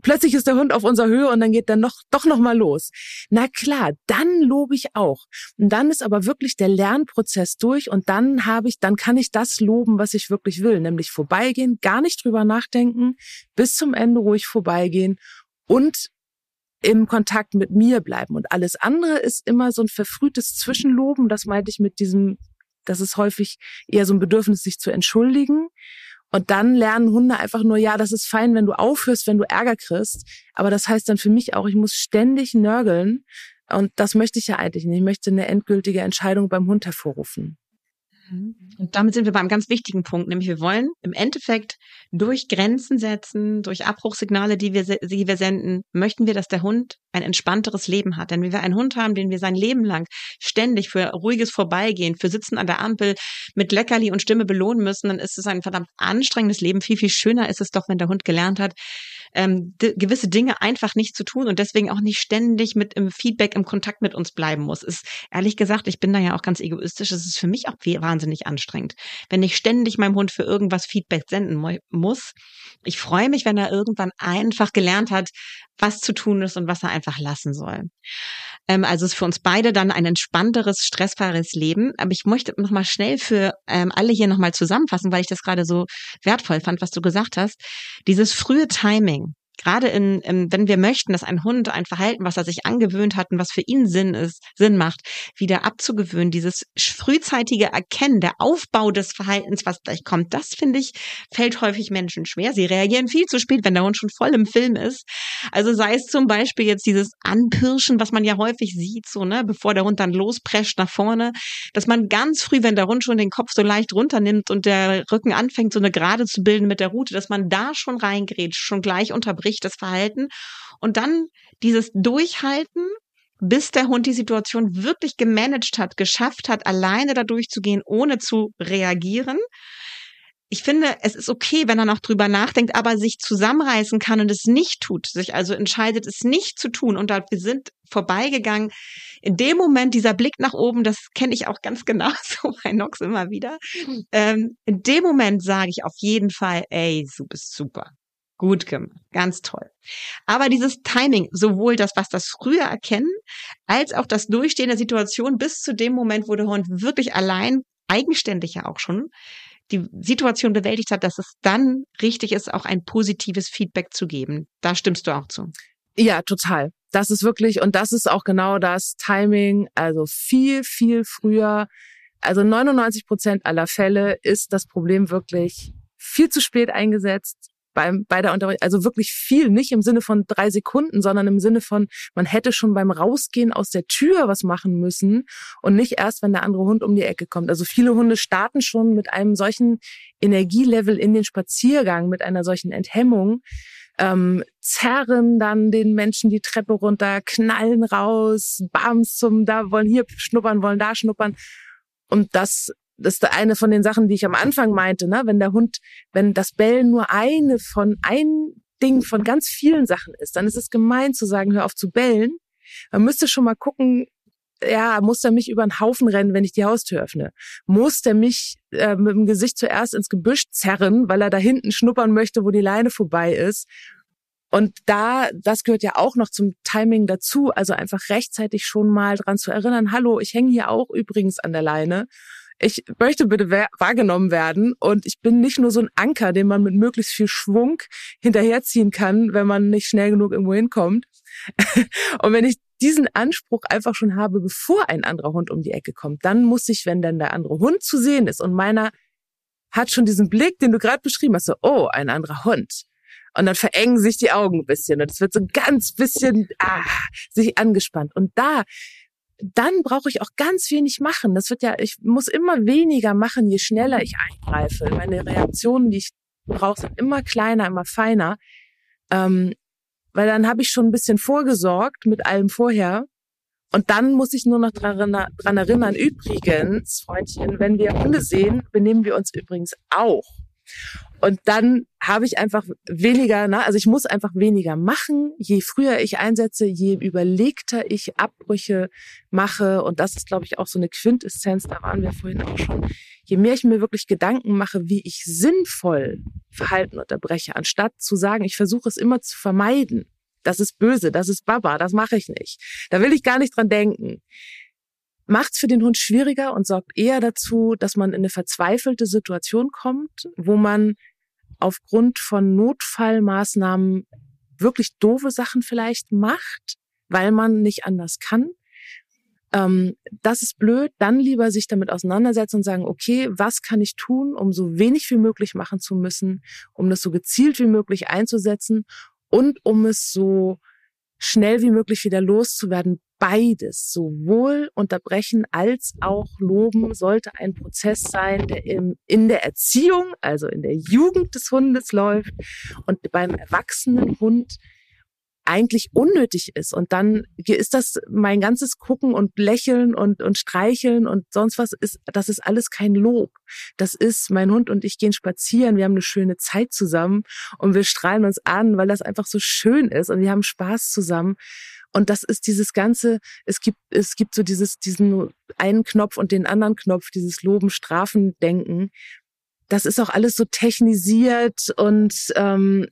plötzlich ist der Hund auf unserer Höhe und dann geht dann noch, doch noch mal los. Na klar, dann lobe ich auch. Und dann ist aber wirklich der Lernprozess durch und dann habe ich, dann kann ich das loben, was ich wirklich will, nämlich vorbeigehen, gar nicht drüber nachdenken, bis zum Ende ruhig vorbeigehen und im Kontakt mit mir bleiben. Und alles andere ist immer so ein verfrühtes Zwischenloben. Das meinte ich mit diesem, das ist häufig eher so ein Bedürfnis, sich zu entschuldigen. Und dann lernen Hunde einfach nur, ja, das ist fein, wenn du aufhörst, wenn du Ärger kriegst. Aber das heißt dann für mich auch, ich muss ständig nörgeln. Und das möchte ich ja eigentlich nicht. Ich möchte eine endgültige Entscheidung beim Hund hervorrufen. Mhm. Und damit sind wir beim ganz wichtigen Punkt, nämlich wir wollen im Endeffekt durch Grenzen setzen, durch Abbruchsignale, die wir, die wir senden, möchten wir, dass der Hund ein entspannteres Leben hat. Denn wenn wir einen Hund haben, den wir sein Leben lang ständig für ruhiges Vorbeigehen, für Sitzen an der Ampel mit Leckerli und Stimme belohnen müssen, dann ist es ein verdammt anstrengendes Leben. Viel, viel schöner ist es doch, wenn der Hund gelernt hat, ähm, gewisse Dinge einfach nicht zu tun und deswegen auch nicht ständig mit im Feedback, im Kontakt mit uns bleiben muss. Ist ehrlich gesagt, ich bin da ja auch ganz egoistisch. Es ist für mich auch wahnsinnig anstrengend, wenn ich ständig meinem Hund für irgendwas Feedback senden muss. Ich freue mich, wenn er irgendwann einfach gelernt hat, was zu tun ist und was er einfach lassen soll. Ähm, also ist für uns beide dann ein entspannteres, stressfreies Leben. Aber ich möchte nochmal schnell für ähm, alle hier nochmal zusammenfassen, weil ich das gerade so wertvoll fand, was du gesagt hast. Dieses frühe Timing, gerade in, in, wenn wir möchten, dass ein Hund ein Verhalten, was er sich angewöhnt hat und was für ihn Sinn ist, Sinn macht, wieder abzugewöhnen, dieses frühzeitige Erkennen, der Aufbau des Verhaltens, was gleich kommt, das finde ich, fällt häufig Menschen schwer. Sie reagieren viel zu spät, wenn der Hund schon voll im Film ist. Also sei es zum Beispiel jetzt dieses Anpirschen, was man ja häufig sieht, so, ne, bevor der Hund dann losprescht nach vorne, dass man ganz früh, wenn der Hund schon den Kopf so leicht runternimmt und der Rücken anfängt, so eine Gerade zu bilden mit der Route, dass man da schon reingrätscht, schon gleich unterbricht das Verhalten und dann dieses Durchhalten, bis der Hund die Situation wirklich gemanagt hat, geschafft hat, alleine da durchzugehen, ohne zu reagieren ich finde, es ist okay, wenn er noch drüber nachdenkt, aber sich zusammenreißen kann und es nicht tut, sich also entscheidet, es nicht zu tun und da, wir sind vorbeigegangen. In dem Moment, dieser Blick nach oben, das kenne ich auch ganz genau so bei Nox immer wieder. Ähm, in dem Moment sage ich auf jeden Fall, ey, du bist super. Gut gemacht, ganz toll. Aber dieses Timing, sowohl das, was das früher erkennen, als auch das Durchstehen der Situation bis zu dem Moment, wo der Hund wirklich allein, eigenständig ja auch schon, die Situation bewältigt hat, dass es dann richtig ist, auch ein positives Feedback zu geben. Da stimmst du auch zu. Ja, total. Das ist wirklich, und das ist auch genau das Timing, also viel, viel früher. Also 99 Prozent aller Fälle ist das Problem wirklich viel zu spät eingesetzt, beim, bei der Unterricht, also wirklich viel, nicht im Sinne von drei Sekunden, sondern im Sinne von, man hätte schon beim Rausgehen aus der Tür was machen müssen und nicht erst, wenn der andere Hund um die Ecke kommt. Also viele Hunde starten schon mit einem solchen Energielevel in den Spaziergang, mit einer solchen Enthemmung, ähm, zerren dann den Menschen die Treppe runter, knallen raus, bams zum da, wollen hier schnuppern, wollen da schnuppern. Und das das ist eine von den Sachen, die ich am Anfang meinte, ne? wenn der Hund, wenn das Bellen nur eine von ein Ding von ganz vielen Sachen ist, dann ist es gemein zu sagen, hör auf zu bellen. Man müsste schon mal gucken, ja, muss der mich über den Haufen rennen, wenn ich die Haustür öffne? Muss der mich äh, mit dem Gesicht zuerst ins Gebüsch zerren, weil er da hinten schnuppern möchte, wo die Leine vorbei ist? Und da, das gehört ja auch noch zum Timing dazu, also einfach rechtzeitig schon mal dran zu erinnern, hallo, ich hänge hier auch übrigens an der Leine ich möchte bitte wahrgenommen werden und ich bin nicht nur so ein Anker, den man mit möglichst viel Schwung hinterherziehen kann, wenn man nicht schnell genug irgendwo hinkommt. und wenn ich diesen Anspruch einfach schon habe, bevor ein anderer Hund um die Ecke kommt, dann muss ich, wenn dann der andere Hund zu sehen ist und meiner hat schon diesen Blick, den du gerade beschrieben hast, so, oh, ein anderer Hund. Und dann verengen sich die Augen ein bisschen und es wird so ganz bisschen ah, sich angespannt. Und da dann brauche ich auch ganz wenig machen. Das wird ja, ich muss immer weniger machen, je schneller ich eingreife. Meine Reaktionen, die ich brauche, sind immer kleiner, immer feiner. Ähm, weil dann habe ich schon ein bisschen vorgesorgt mit allem vorher. Und dann muss ich nur noch dran, dran erinnern, übrigens, Freundchen, wenn wir Hunde sehen, benehmen wir uns übrigens auch. Und dann habe ich einfach weniger, ne? also ich muss einfach weniger machen. Je früher ich einsetze, je überlegter ich Abbrüche mache. Und das ist, glaube ich, auch so eine Quintessenz, da waren wir vorhin auch schon. Je mehr ich mir wirklich Gedanken mache, wie ich sinnvoll Verhalten unterbreche, anstatt zu sagen, ich versuche es immer zu vermeiden. Das ist böse, das ist Baba, das mache ich nicht. Da will ich gar nicht dran denken macht es für den Hund schwieriger und sorgt eher dazu, dass man in eine verzweifelte Situation kommt, wo man aufgrund von Notfallmaßnahmen wirklich doofe Sachen vielleicht macht, weil man nicht anders kann. Ähm, das ist blöd. Dann lieber sich damit auseinandersetzen und sagen, okay, was kann ich tun, um so wenig wie möglich machen zu müssen, um das so gezielt wie möglich einzusetzen und um es so schnell wie möglich wieder loszuwerden, beides, sowohl unterbrechen als auch loben, sollte ein Prozess sein, der im, in der Erziehung, also in der Jugend des Hundes läuft und beim erwachsenen Hund eigentlich unnötig ist. Und dann ist das mein ganzes Gucken und Lächeln und, und Streicheln und sonst was ist, das ist alles kein Lob. Das ist, mein Hund und ich gehen spazieren, wir haben eine schöne Zeit zusammen und wir strahlen uns an, weil das einfach so schön ist und wir haben Spaß zusammen. Und das ist dieses ganze, es gibt, es gibt so dieses, diesen einen Knopf und den anderen Knopf, dieses Loben, Strafen, Denken. Das ist auch alles so technisiert und ähm,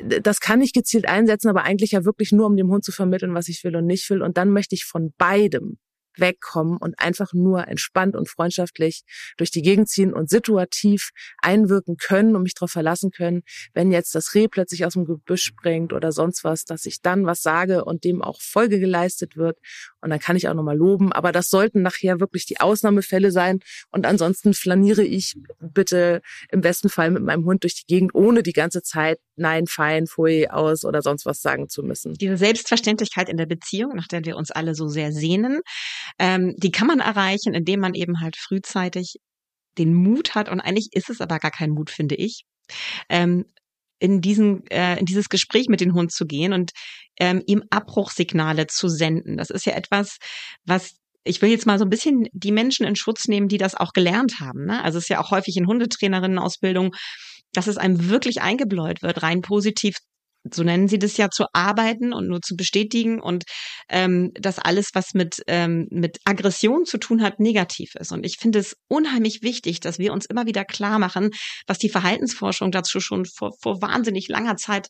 das kann ich gezielt einsetzen, aber eigentlich ja wirklich nur, um dem Hund zu vermitteln, was ich will und nicht will. Und dann möchte ich von beidem wegkommen und einfach nur entspannt und freundschaftlich durch die Gegend ziehen und situativ einwirken können und mich darauf verlassen können, wenn jetzt das Reh plötzlich aus dem Gebüsch springt oder sonst was, dass ich dann was sage und dem auch Folge geleistet wird. Und dann kann ich auch nochmal loben. Aber das sollten nachher wirklich die Ausnahmefälle sein. Und ansonsten flaniere ich bitte im besten Fall mit meinem Hund durch die Gegend, ohne die ganze Zeit nein, fein, pfui, aus oder sonst was sagen zu müssen. Diese Selbstverständlichkeit in der Beziehung, nach der wir uns alle so sehr sehnen, ähm, die kann man erreichen, indem man eben halt frühzeitig den Mut hat. Und eigentlich ist es aber gar kein Mut, finde ich. Ähm, in diesen äh, in dieses Gespräch mit dem Hund zu gehen und ähm, ihm Abbruchsignale zu senden. Das ist ja etwas, was ich will jetzt mal so ein bisschen die Menschen in Schutz nehmen, die das auch gelernt haben. Ne? Also es ist ja auch häufig in Hundetrainerinnenausbildung, dass es einem wirklich eingebläut wird, rein positiv so nennen sie das ja, zu arbeiten und nur zu bestätigen und ähm, dass alles, was mit, ähm, mit Aggression zu tun hat, negativ ist. Und ich finde es unheimlich wichtig, dass wir uns immer wieder klar machen, was die Verhaltensforschung dazu schon vor, vor wahnsinnig langer Zeit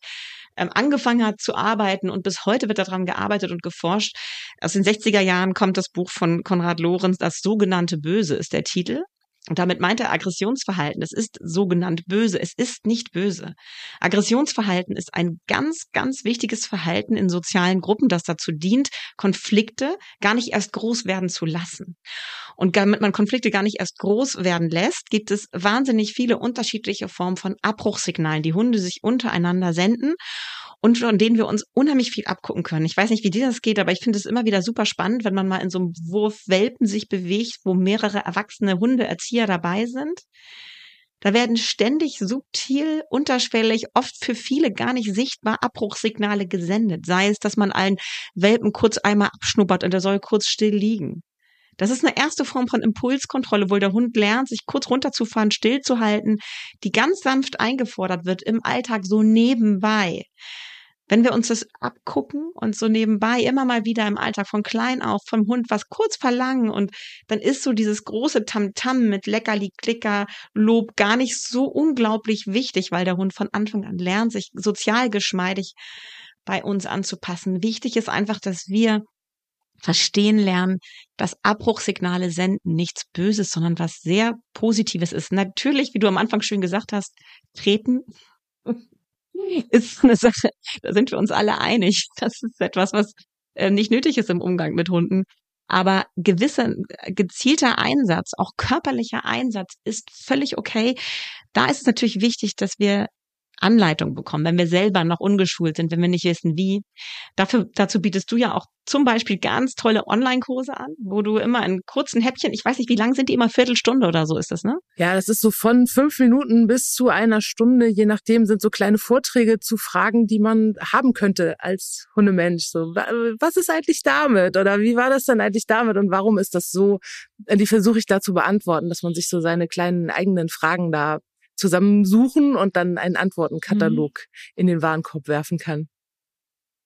ähm, angefangen hat zu arbeiten und bis heute wird daran gearbeitet und geforscht. Aus den 60er Jahren kommt das Buch von Konrad Lorenz, das sogenannte Böse ist der Titel. Und damit meint er Aggressionsverhalten. Es ist sogenannt böse. Es ist nicht böse. Aggressionsverhalten ist ein ganz, ganz wichtiges Verhalten in sozialen Gruppen, das dazu dient, Konflikte gar nicht erst groß werden zu lassen. Und damit man Konflikte gar nicht erst groß werden lässt, gibt es wahnsinnig viele unterschiedliche Formen von Abbruchsignalen, die Hunde sich untereinander senden und von denen wir uns unheimlich viel abgucken können. Ich weiß nicht, wie dir das geht, aber ich finde es immer wieder super spannend, wenn man mal in so einem Wurf Welpen sich bewegt, wo mehrere erwachsene Hundeerzieher dabei sind. Da werden ständig subtil, unterschwellig, oft für viele gar nicht sichtbar Abbruchsignale gesendet. Sei es, dass man allen Welpen kurz einmal abschnuppert und er soll kurz still liegen. Das ist eine erste Form von Impulskontrolle, wo der Hund lernt, sich kurz runterzufahren, stillzuhalten, die ganz sanft eingefordert wird im Alltag so nebenbei wenn wir uns das abgucken und so nebenbei immer mal wieder im Alltag von klein auf vom Hund was kurz verlangen und dann ist so dieses große Tamtam -Tam mit Leckerli, Klicker, Lob gar nicht so unglaublich wichtig, weil der Hund von Anfang an lernt, sich sozial geschmeidig bei uns anzupassen. Wichtig ist einfach, dass wir verstehen lernen, dass Abbruchsignale senden nichts Böses, sondern was sehr Positives ist. Natürlich, wie du am Anfang schön gesagt hast, treten ist eine Sache, da sind wir uns alle einig. Das ist etwas, was äh, nicht nötig ist im Umgang mit Hunden. Aber gewisser gezielter Einsatz, auch körperlicher Einsatz ist völlig okay. Da ist es natürlich wichtig, dass wir Anleitung bekommen, wenn wir selber noch ungeschult sind, wenn wir nicht wissen, wie. Dafür, dazu bietest du ja auch zum Beispiel ganz tolle Online-Kurse an, wo du immer in kurzen Häppchen, ich weiß nicht, wie lang sind die immer, Viertelstunde oder so ist das, ne? Ja, das ist so von fünf Minuten bis zu einer Stunde, je nachdem sind so kleine Vorträge zu Fragen, die man haben könnte als Hundemensch. So, was ist eigentlich damit? Oder wie war das dann eigentlich damit? Und warum ist das so? Die versuche ich da zu beantworten, dass man sich so seine kleinen eigenen Fragen da zusammensuchen und dann einen Antwortenkatalog mhm. in den Warenkorb werfen kann.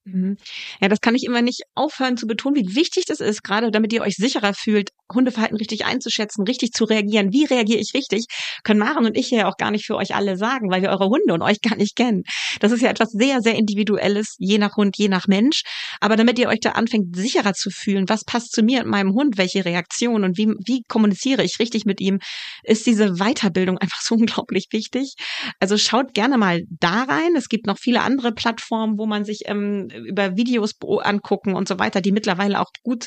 Mhm. Ja, das kann ich immer nicht aufhören zu betonen, wie wichtig das ist, gerade damit ihr euch sicherer fühlt, Hundeverhalten richtig einzuschätzen, richtig zu reagieren. Wie reagiere ich richtig? Können Maren und ich ja auch gar nicht für euch alle sagen, weil wir eure Hunde und euch gar nicht kennen. Das ist ja etwas sehr, sehr Individuelles, je nach Hund, je nach Mensch. Aber damit ihr euch da anfängt, sicherer zu fühlen, was passt zu mir und meinem Hund, welche Reaktion und wie, wie kommuniziere ich richtig mit ihm, ist diese Weiterbildung einfach so unglaublich wichtig. Also schaut gerne mal da rein. Es gibt noch viele andere Plattformen, wo man sich ähm, über Videos angucken und so weiter, die mittlerweile auch gut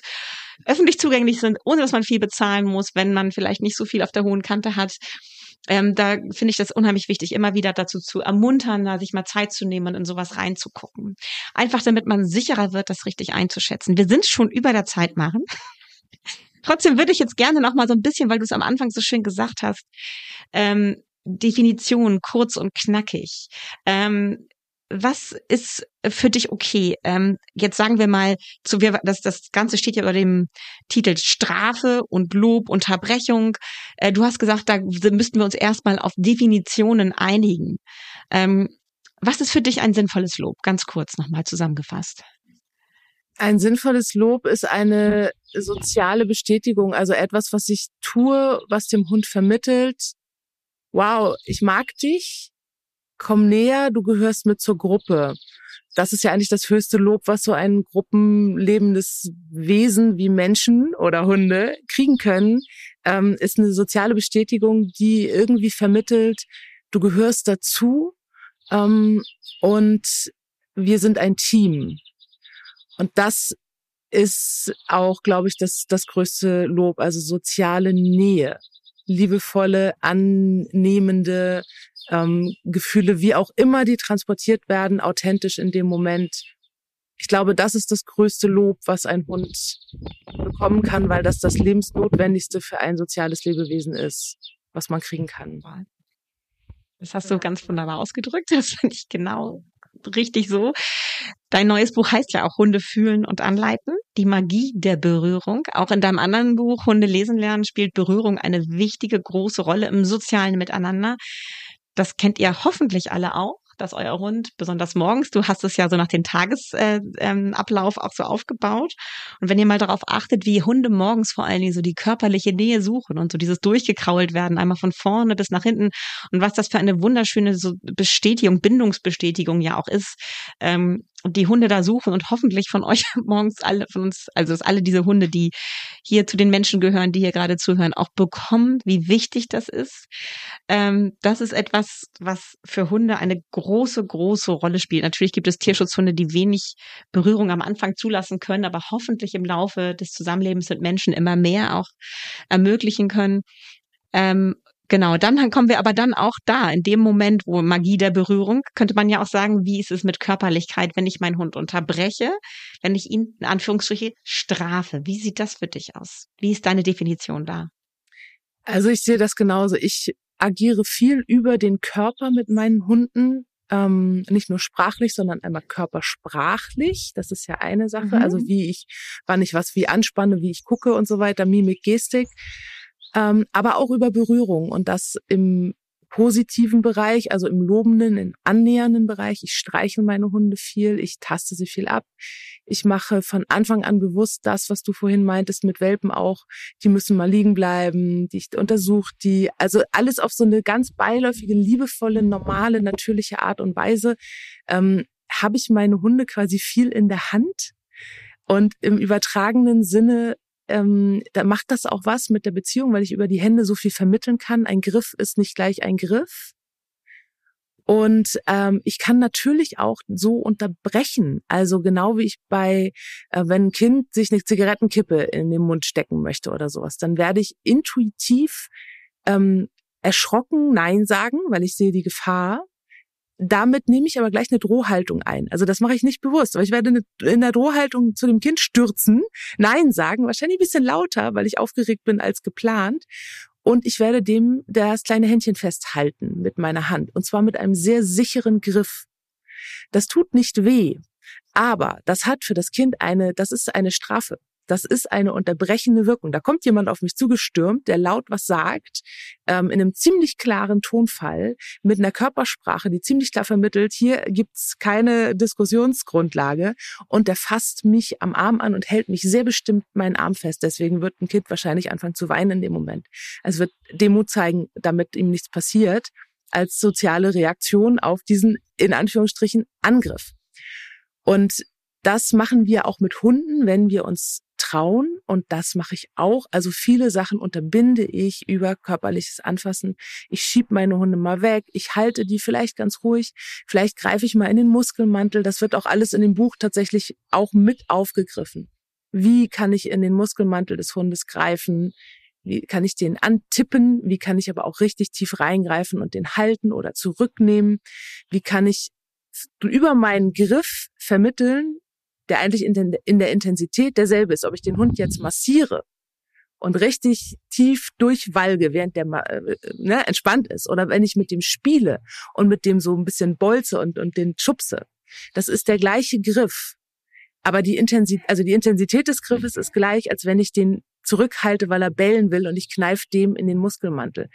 öffentlich zugänglich sind, ohne dass man viel bezahlen muss, wenn man vielleicht nicht so viel auf der hohen Kante hat. Ähm, da finde ich das unheimlich wichtig, immer wieder dazu zu ermuntern, da sich mal Zeit zu nehmen und in sowas reinzugucken. Einfach damit man sicherer wird, das richtig einzuschätzen. Wir sind schon über der Zeit machen. Trotzdem würde ich jetzt gerne noch mal so ein bisschen, weil du es am Anfang so schön gesagt hast, ähm, Definition kurz und knackig. Ähm, was ist für dich okay? Ähm, jetzt sagen wir mal, zu, wir, das, das Ganze steht ja über dem Titel Strafe und Lob, Unterbrechung. Äh, du hast gesagt, da müssten wir uns erstmal auf Definitionen einigen. Ähm, was ist für dich ein sinnvolles Lob? Ganz kurz nochmal zusammengefasst. Ein sinnvolles Lob ist eine soziale Bestätigung, also etwas, was ich tue, was dem Hund vermittelt. Wow, ich mag dich, komm näher, du gehörst mit zur Gruppe. das ist ja eigentlich das höchste Lob, was so ein gruppenlebendes Wesen wie Menschen oder Hunde kriegen können, ähm, ist eine soziale Bestätigung, die irgendwie vermittelt, du gehörst dazu ähm, und wir sind ein Team. Und das ist auch, glaube ich, das, das größte Lob, also soziale Nähe, liebevolle, annehmende ähm, Gefühle, wie auch immer die transportiert werden, authentisch in dem Moment. Ich glaube, das ist das größte Lob, was ein Hund bekommen kann, weil das das Lebensnotwendigste für ein soziales Lebewesen ist, was man kriegen kann. Das hast du ganz wunderbar ausgedrückt. Das finde ich genau richtig so. Dein neues Buch heißt ja auch Hunde fühlen und anleiten. Die Magie der Berührung. Auch in deinem anderen Buch Hunde lesen lernen spielt Berührung eine wichtige, große Rolle im sozialen Miteinander. Das kennt ihr hoffentlich alle auch dass euer Hund, besonders morgens, du hast es ja so nach dem Tagesablauf äh, ähm, auch so aufgebaut. Und wenn ihr mal darauf achtet, wie Hunde morgens vor allen Dingen so die körperliche Nähe suchen und so dieses durchgekrault werden, einmal von vorne bis nach hinten und was das für eine wunderschöne so Bestätigung, Bindungsbestätigung ja auch ist, ähm, die Hunde da suchen und hoffentlich von euch morgens alle von uns, also dass alle diese Hunde, die hier zu den Menschen gehören, die hier gerade zuhören, auch bekommen, wie wichtig das ist. Ähm, das ist etwas, was für Hunde eine große, große Rolle spielt. Natürlich gibt es Tierschutzhunde, die wenig Berührung am Anfang zulassen können, aber hoffentlich im Laufe des Zusammenlebens mit Menschen immer mehr auch ermöglichen können. Ähm, Genau, dann kommen wir aber dann auch da, in dem Moment, wo Magie der Berührung, könnte man ja auch sagen, wie ist es mit Körperlichkeit, wenn ich meinen Hund unterbreche, wenn ich ihn in Anführungsstriche strafe. Wie sieht das für dich aus? Wie ist deine Definition da? Also ich sehe das genauso. Ich agiere viel über den Körper mit meinen Hunden. Ähm, nicht nur sprachlich, sondern einmal körpersprachlich. Das ist ja eine Sache. Mhm. Also wie ich, wann ich was wie anspanne, wie ich gucke und so weiter, Mimik, Gestik ähm, aber auch über Berührung und das im positiven Bereich, also im lobenden, im annähernden Bereich. Ich streiche meine Hunde viel, ich taste sie viel ab. Ich mache von Anfang an bewusst das, was du vorhin meintest mit Welpen auch. Die müssen mal liegen bleiben, die ich untersuche die. Also alles auf so eine ganz beiläufige, liebevolle, normale, natürliche Art und Weise ähm, habe ich meine Hunde quasi viel in der Hand. Und im übertragenen Sinne ähm, da macht das auch was mit der Beziehung, weil ich über die Hände so viel vermitteln kann. Ein Griff ist nicht gleich ein Griff. Und ähm, ich kann natürlich auch so unterbrechen. Also genau wie ich bei, äh, wenn ein Kind sich eine Zigarettenkippe in den Mund stecken möchte oder sowas, dann werde ich intuitiv ähm, erschrocken Nein sagen, weil ich sehe die Gefahr damit nehme ich aber gleich eine Drohhaltung ein. Also das mache ich nicht bewusst, aber ich werde in der Drohhaltung zu dem Kind stürzen, Nein sagen, wahrscheinlich ein bisschen lauter, weil ich aufgeregt bin als geplant. Und ich werde dem das kleine Händchen festhalten mit meiner Hand. Und zwar mit einem sehr sicheren Griff. Das tut nicht weh. Aber das hat für das Kind eine, das ist eine Strafe. Das ist eine unterbrechende Wirkung. Da kommt jemand auf mich zugestürmt, der laut was sagt, ähm, in einem ziemlich klaren Tonfall, mit einer Körpersprache, die ziemlich klar vermittelt, hier gibt's keine Diskussionsgrundlage und der fasst mich am Arm an und hält mich sehr bestimmt meinen Arm fest. Deswegen wird ein Kind wahrscheinlich anfangen zu weinen in dem Moment. Also wird Demut zeigen, damit ihm nichts passiert, als soziale Reaktion auf diesen, in Anführungsstrichen, Angriff. Und das machen wir auch mit Hunden, wenn wir uns trauen und das mache ich auch. Also viele Sachen unterbinde ich über körperliches Anfassen. Ich schieb meine Hunde mal weg, ich halte die vielleicht ganz ruhig, vielleicht greife ich mal in den Muskelmantel. Das wird auch alles in dem Buch tatsächlich auch mit aufgegriffen. Wie kann ich in den Muskelmantel des Hundes greifen? Wie kann ich den antippen? Wie kann ich aber auch richtig tief reingreifen und den halten oder zurücknehmen? Wie kann ich über meinen Griff vermitteln, der eigentlich in, den, in der Intensität derselbe ist. Ob ich den Hund jetzt massiere und richtig tief durchwalge, während der äh, ne, entspannt ist, oder wenn ich mit dem spiele und mit dem so ein bisschen bolze und, und den schubse. Das ist der gleiche Griff. Aber die Intensität, also die Intensität des Griffes ist gleich, als wenn ich den zurückhalte, weil er bellen will und ich kneif dem in den Muskelmantel.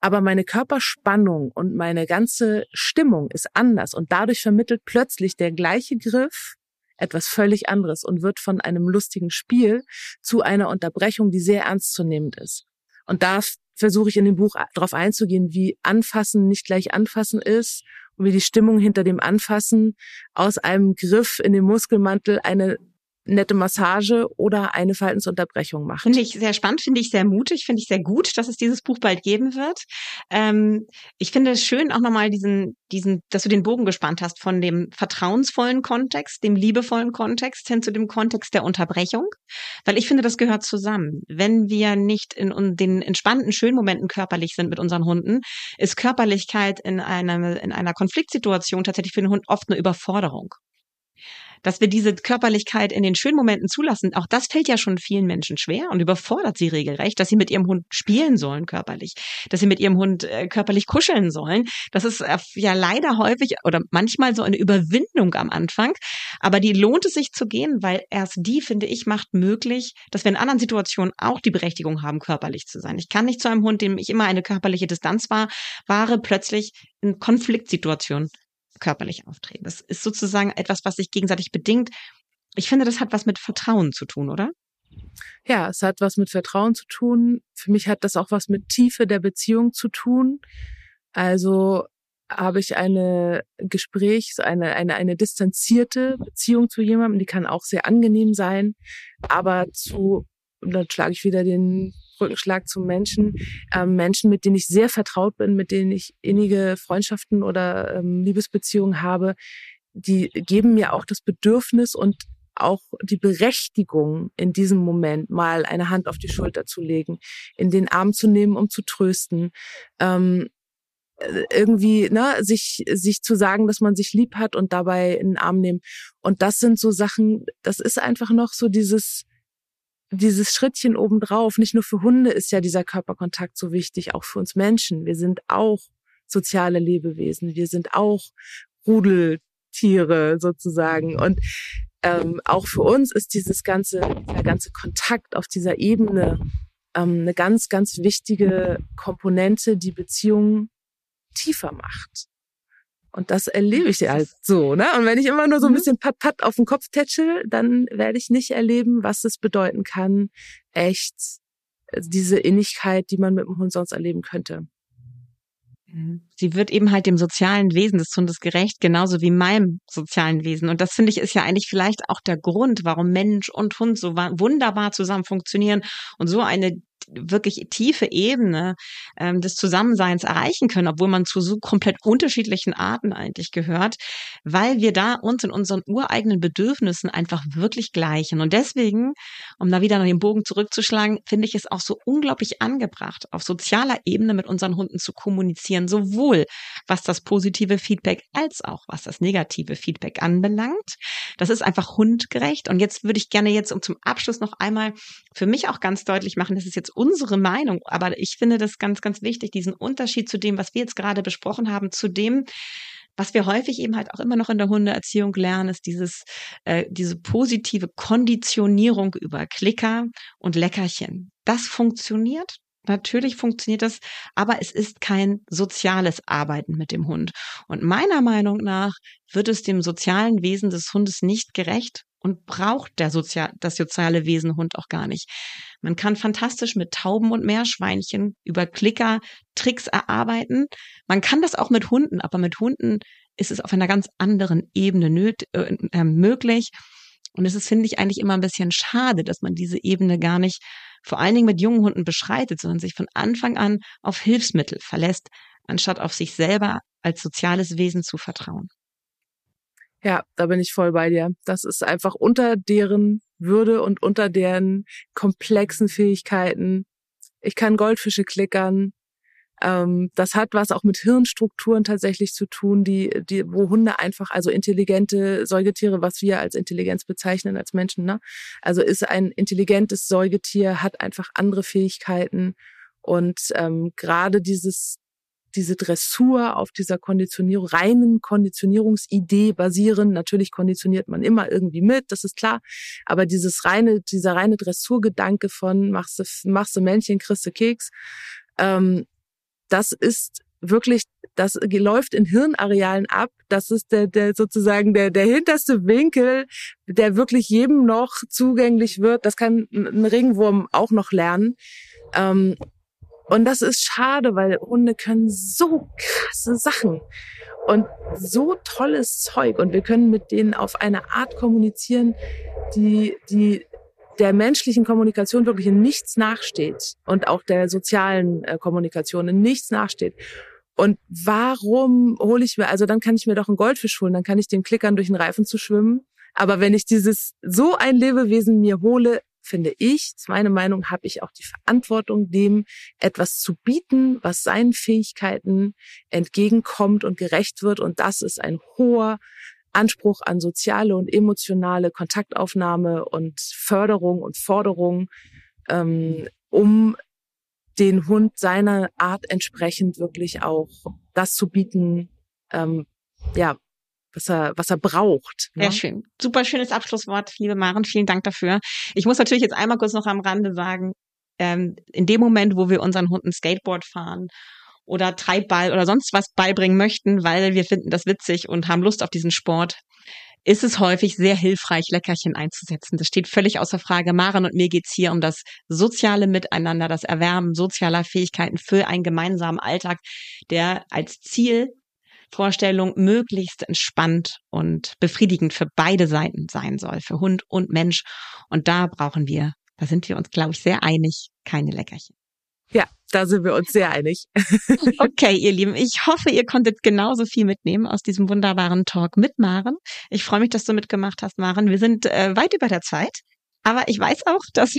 Aber meine Körperspannung und meine ganze Stimmung ist anders und dadurch vermittelt plötzlich der gleiche Griff etwas völlig anderes und wird von einem lustigen Spiel zu einer Unterbrechung, die sehr ernstzunehmend ist. Und da versuche ich in dem Buch darauf einzugehen, wie anfassen nicht gleich anfassen ist wie die Stimmung hinter dem Anfassen aus einem Griff in den Muskelmantel eine nette Massage oder eine Verhaltensunterbrechung macht. Finde ich sehr spannend, finde ich sehr mutig, finde ich sehr gut, dass es dieses Buch bald geben wird. Ähm, ich finde es schön auch nochmal diesen, diesen, dass du den Bogen gespannt hast von dem vertrauensvollen Kontext, dem liebevollen Kontext hin zu dem Kontext der Unterbrechung, weil ich finde, das gehört zusammen. Wenn wir nicht in den entspannten, schönen Momenten körperlich sind mit unseren Hunden, ist Körperlichkeit in einer, in einer Konfliktsituation tatsächlich für den Hund oft eine Überforderung dass wir diese Körperlichkeit in den schönen Momenten zulassen, auch das fällt ja schon vielen Menschen schwer und überfordert sie regelrecht, dass sie mit ihrem Hund spielen sollen körperlich, dass sie mit ihrem Hund äh, körperlich kuscheln sollen. Das ist äh, ja leider häufig oder manchmal so eine Überwindung am Anfang, aber die lohnt es sich zu gehen, weil erst die, finde ich, macht möglich, dass wir in anderen Situationen auch die Berechtigung haben, körperlich zu sein. Ich kann nicht zu einem Hund, dem ich immer eine körperliche Distanz war, wahre plötzlich in Konfliktsituationen körperlich auftreten. Das ist sozusagen etwas, was sich gegenseitig bedingt. Ich finde, das hat was mit Vertrauen zu tun, oder? Ja, es hat was mit Vertrauen zu tun. Für mich hat das auch was mit Tiefe der Beziehung zu tun. Also habe ich eine Gespräch, eine, eine, eine distanzierte Beziehung zu jemandem, die kann auch sehr angenehm sein, aber zu, dann schlage ich wieder den Brückenschlag zu Menschen, ähm, Menschen, mit denen ich sehr vertraut bin, mit denen ich innige Freundschaften oder ähm, Liebesbeziehungen habe, die geben mir auch das Bedürfnis und auch die Berechtigung in diesem Moment mal eine Hand auf die Schulter zu legen, in den Arm zu nehmen, um zu trösten, ähm, äh, irgendwie ne, sich sich zu sagen, dass man sich lieb hat und dabei in den Arm nehmen. Und das sind so Sachen, das ist einfach noch so dieses dieses Schrittchen obendrauf, nicht nur für Hunde ist ja dieser Körperkontakt so wichtig, auch für uns Menschen. Wir sind auch soziale Lebewesen, wir sind auch Rudeltiere sozusagen. Und ähm, auch für uns ist dieses ganze, der ganze Kontakt auf dieser Ebene ähm, eine ganz, ganz wichtige Komponente, die Beziehungen tiefer macht. Und das erlebe ich halt so, ne? Und wenn ich immer nur so ein mhm. bisschen pat pat auf den Kopf tätschel, dann werde ich nicht erleben, was es bedeuten kann, echt äh, diese Innigkeit, die man mit dem Hund sonst erleben könnte. Mhm. Sie wird eben halt dem sozialen Wesen des Hundes gerecht, genauso wie meinem sozialen Wesen. Und das finde ich ist ja eigentlich vielleicht auch der Grund, warum Mensch und Hund so wunderbar zusammen funktionieren und so eine wirklich tiefe Ebene ähm, des Zusammenseins erreichen können, obwohl man zu so komplett unterschiedlichen Arten eigentlich gehört, weil wir da uns in unseren ureigenen Bedürfnissen einfach wirklich gleichen. Und deswegen, um da wieder noch den Bogen zurückzuschlagen, finde ich es auch so unglaublich angebracht, auf sozialer Ebene mit unseren Hunden zu kommunizieren, sowohl was das positive Feedback als auch was das negative Feedback anbelangt. Das ist einfach hundgerecht. Und jetzt würde ich gerne jetzt, um zum Abschluss noch einmal für mich auch ganz deutlich machen, das ist jetzt unsere Meinung, aber ich finde das ganz, ganz wichtig, diesen Unterschied zu dem, was wir jetzt gerade besprochen haben, zu dem, was wir häufig eben halt auch immer noch in der Hundeerziehung lernen, ist dieses, äh, diese positive Konditionierung über Klicker und Leckerchen. Das funktioniert. Natürlich funktioniert das, aber es ist kein soziales Arbeiten mit dem Hund. Und meiner Meinung nach wird es dem sozialen Wesen des Hundes nicht gerecht, und braucht der Sozial das soziale Wesen Hund auch gar nicht. Man kann fantastisch mit Tauben und Meerschweinchen über Klicker Tricks erarbeiten. Man kann das auch mit Hunden, aber mit Hunden ist es auf einer ganz anderen Ebene nöt, äh, äh, möglich. Und es ist, finde ich, eigentlich immer ein bisschen schade, dass man diese Ebene gar nicht vor allen Dingen mit jungen Hunden beschreitet, sondern sich von Anfang an auf Hilfsmittel verlässt, anstatt auf sich selber als soziales Wesen zu vertrauen. Ja, da bin ich voll bei dir. Das ist einfach unter deren Würde und unter deren komplexen Fähigkeiten. Ich kann Goldfische klickern. Ähm, das hat was auch mit Hirnstrukturen tatsächlich zu tun, die, die, wo Hunde einfach, also intelligente Säugetiere, was wir als Intelligenz bezeichnen als Menschen, ne? Also ist ein intelligentes Säugetier, hat einfach andere Fähigkeiten. Und ähm, gerade dieses diese Dressur auf dieser Konditionierung, reinen Konditionierungsidee basieren. Natürlich konditioniert man immer irgendwie mit, das ist klar. Aber dieses reine, dieser reine Dressurgedanke von machst du, machst du Männchen, kriegst du Keks, ähm, das ist wirklich, das läuft in Hirnarealen ab. Das ist der, der sozusagen der, der hinterste Winkel, der wirklich jedem noch zugänglich wird. Das kann ein Regenwurm auch noch lernen. Ähm, und das ist schade, weil Hunde können so krasse Sachen. und so tolles Zeug und wir können mit denen auf eine Art kommunizieren, die, die der menschlichen Kommunikation wirklich in nichts nachsteht und auch der sozialen äh, Kommunikation in nichts nachsteht. Und warum hole ich mir, also dann kann ich mir doch einen Goldfisch holen, dann kann ich dem klickern, durch den Reifen zu schwimmen. Aber wenn ich dieses so ein Lebewesen mir hole, finde ich, ist meine Meinung, habe ich auch die Verantwortung, dem etwas zu bieten, was seinen Fähigkeiten entgegenkommt und gerecht wird. Und das ist ein hoher Anspruch an soziale und emotionale Kontaktaufnahme und Förderung und Forderung, ähm, um den Hund seiner Art entsprechend wirklich auch das zu bieten, ähm, ja, was er, was er braucht. Ne? Sehr schön. Super schönes Abschlusswort, liebe Maren. Vielen Dank dafür. Ich muss natürlich jetzt einmal kurz noch am Rande sagen, ähm, in dem Moment, wo wir unseren Hunden Skateboard fahren oder Treibball oder sonst was beibringen möchten, weil wir finden das witzig und haben Lust auf diesen Sport, ist es häufig sehr hilfreich, Leckerchen einzusetzen. Das steht völlig außer Frage. Maren und mir geht's hier um das soziale Miteinander, das Erwärmen sozialer Fähigkeiten für einen gemeinsamen Alltag, der als Zielvorstellung möglichst entspannt und befriedigend für beide Seiten sein soll, für Hund und Mensch. Und da brauchen wir, da sind wir uns, glaube ich, sehr einig, keine Leckerchen. Ja, da sind wir uns sehr einig. okay, ihr Lieben, ich hoffe, ihr konntet genauso viel mitnehmen aus diesem wunderbaren Talk mit Maren. Ich freue mich, dass du mitgemacht hast, Maren. Wir sind äh, weit über der Zeit, aber ich weiß auch, dass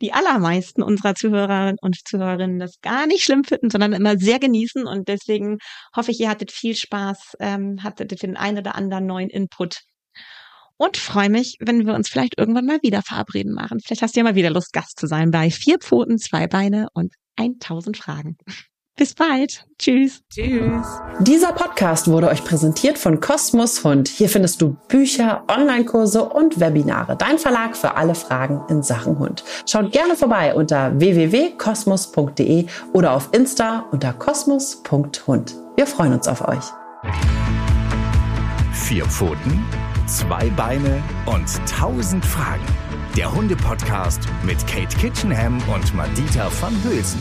die allermeisten unserer Zuhörerinnen und Zuhörerinnen das gar nicht schlimm finden, sondern immer sehr genießen. Und deswegen hoffe ich, ihr hattet viel Spaß, ähm, hattet den einen oder anderen neuen Input und freue mich, wenn wir uns vielleicht irgendwann mal wieder verabreden machen. Vielleicht hast du ja mal wieder Lust, Gast zu sein bei Vier Pfoten, Zwei Beine und 1000 Fragen. Bis bald. Tschüss. Tschüss. Dieser Podcast wurde euch präsentiert von Kosmos Hund. Hier findest du Bücher, Online-Kurse und Webinare. Dein Verlag für alle Fragen in Sachen Hund. Schaut gerne vorbei unter www.kosmos.de oder auf Insta unter kosmos.hund. Wir freuen uns auf euch. Vier Pfoten Zwei Beine und tausend Fragen. Der Hunde-Podcast mit Kate Kitchenham und Madita van Hülsen.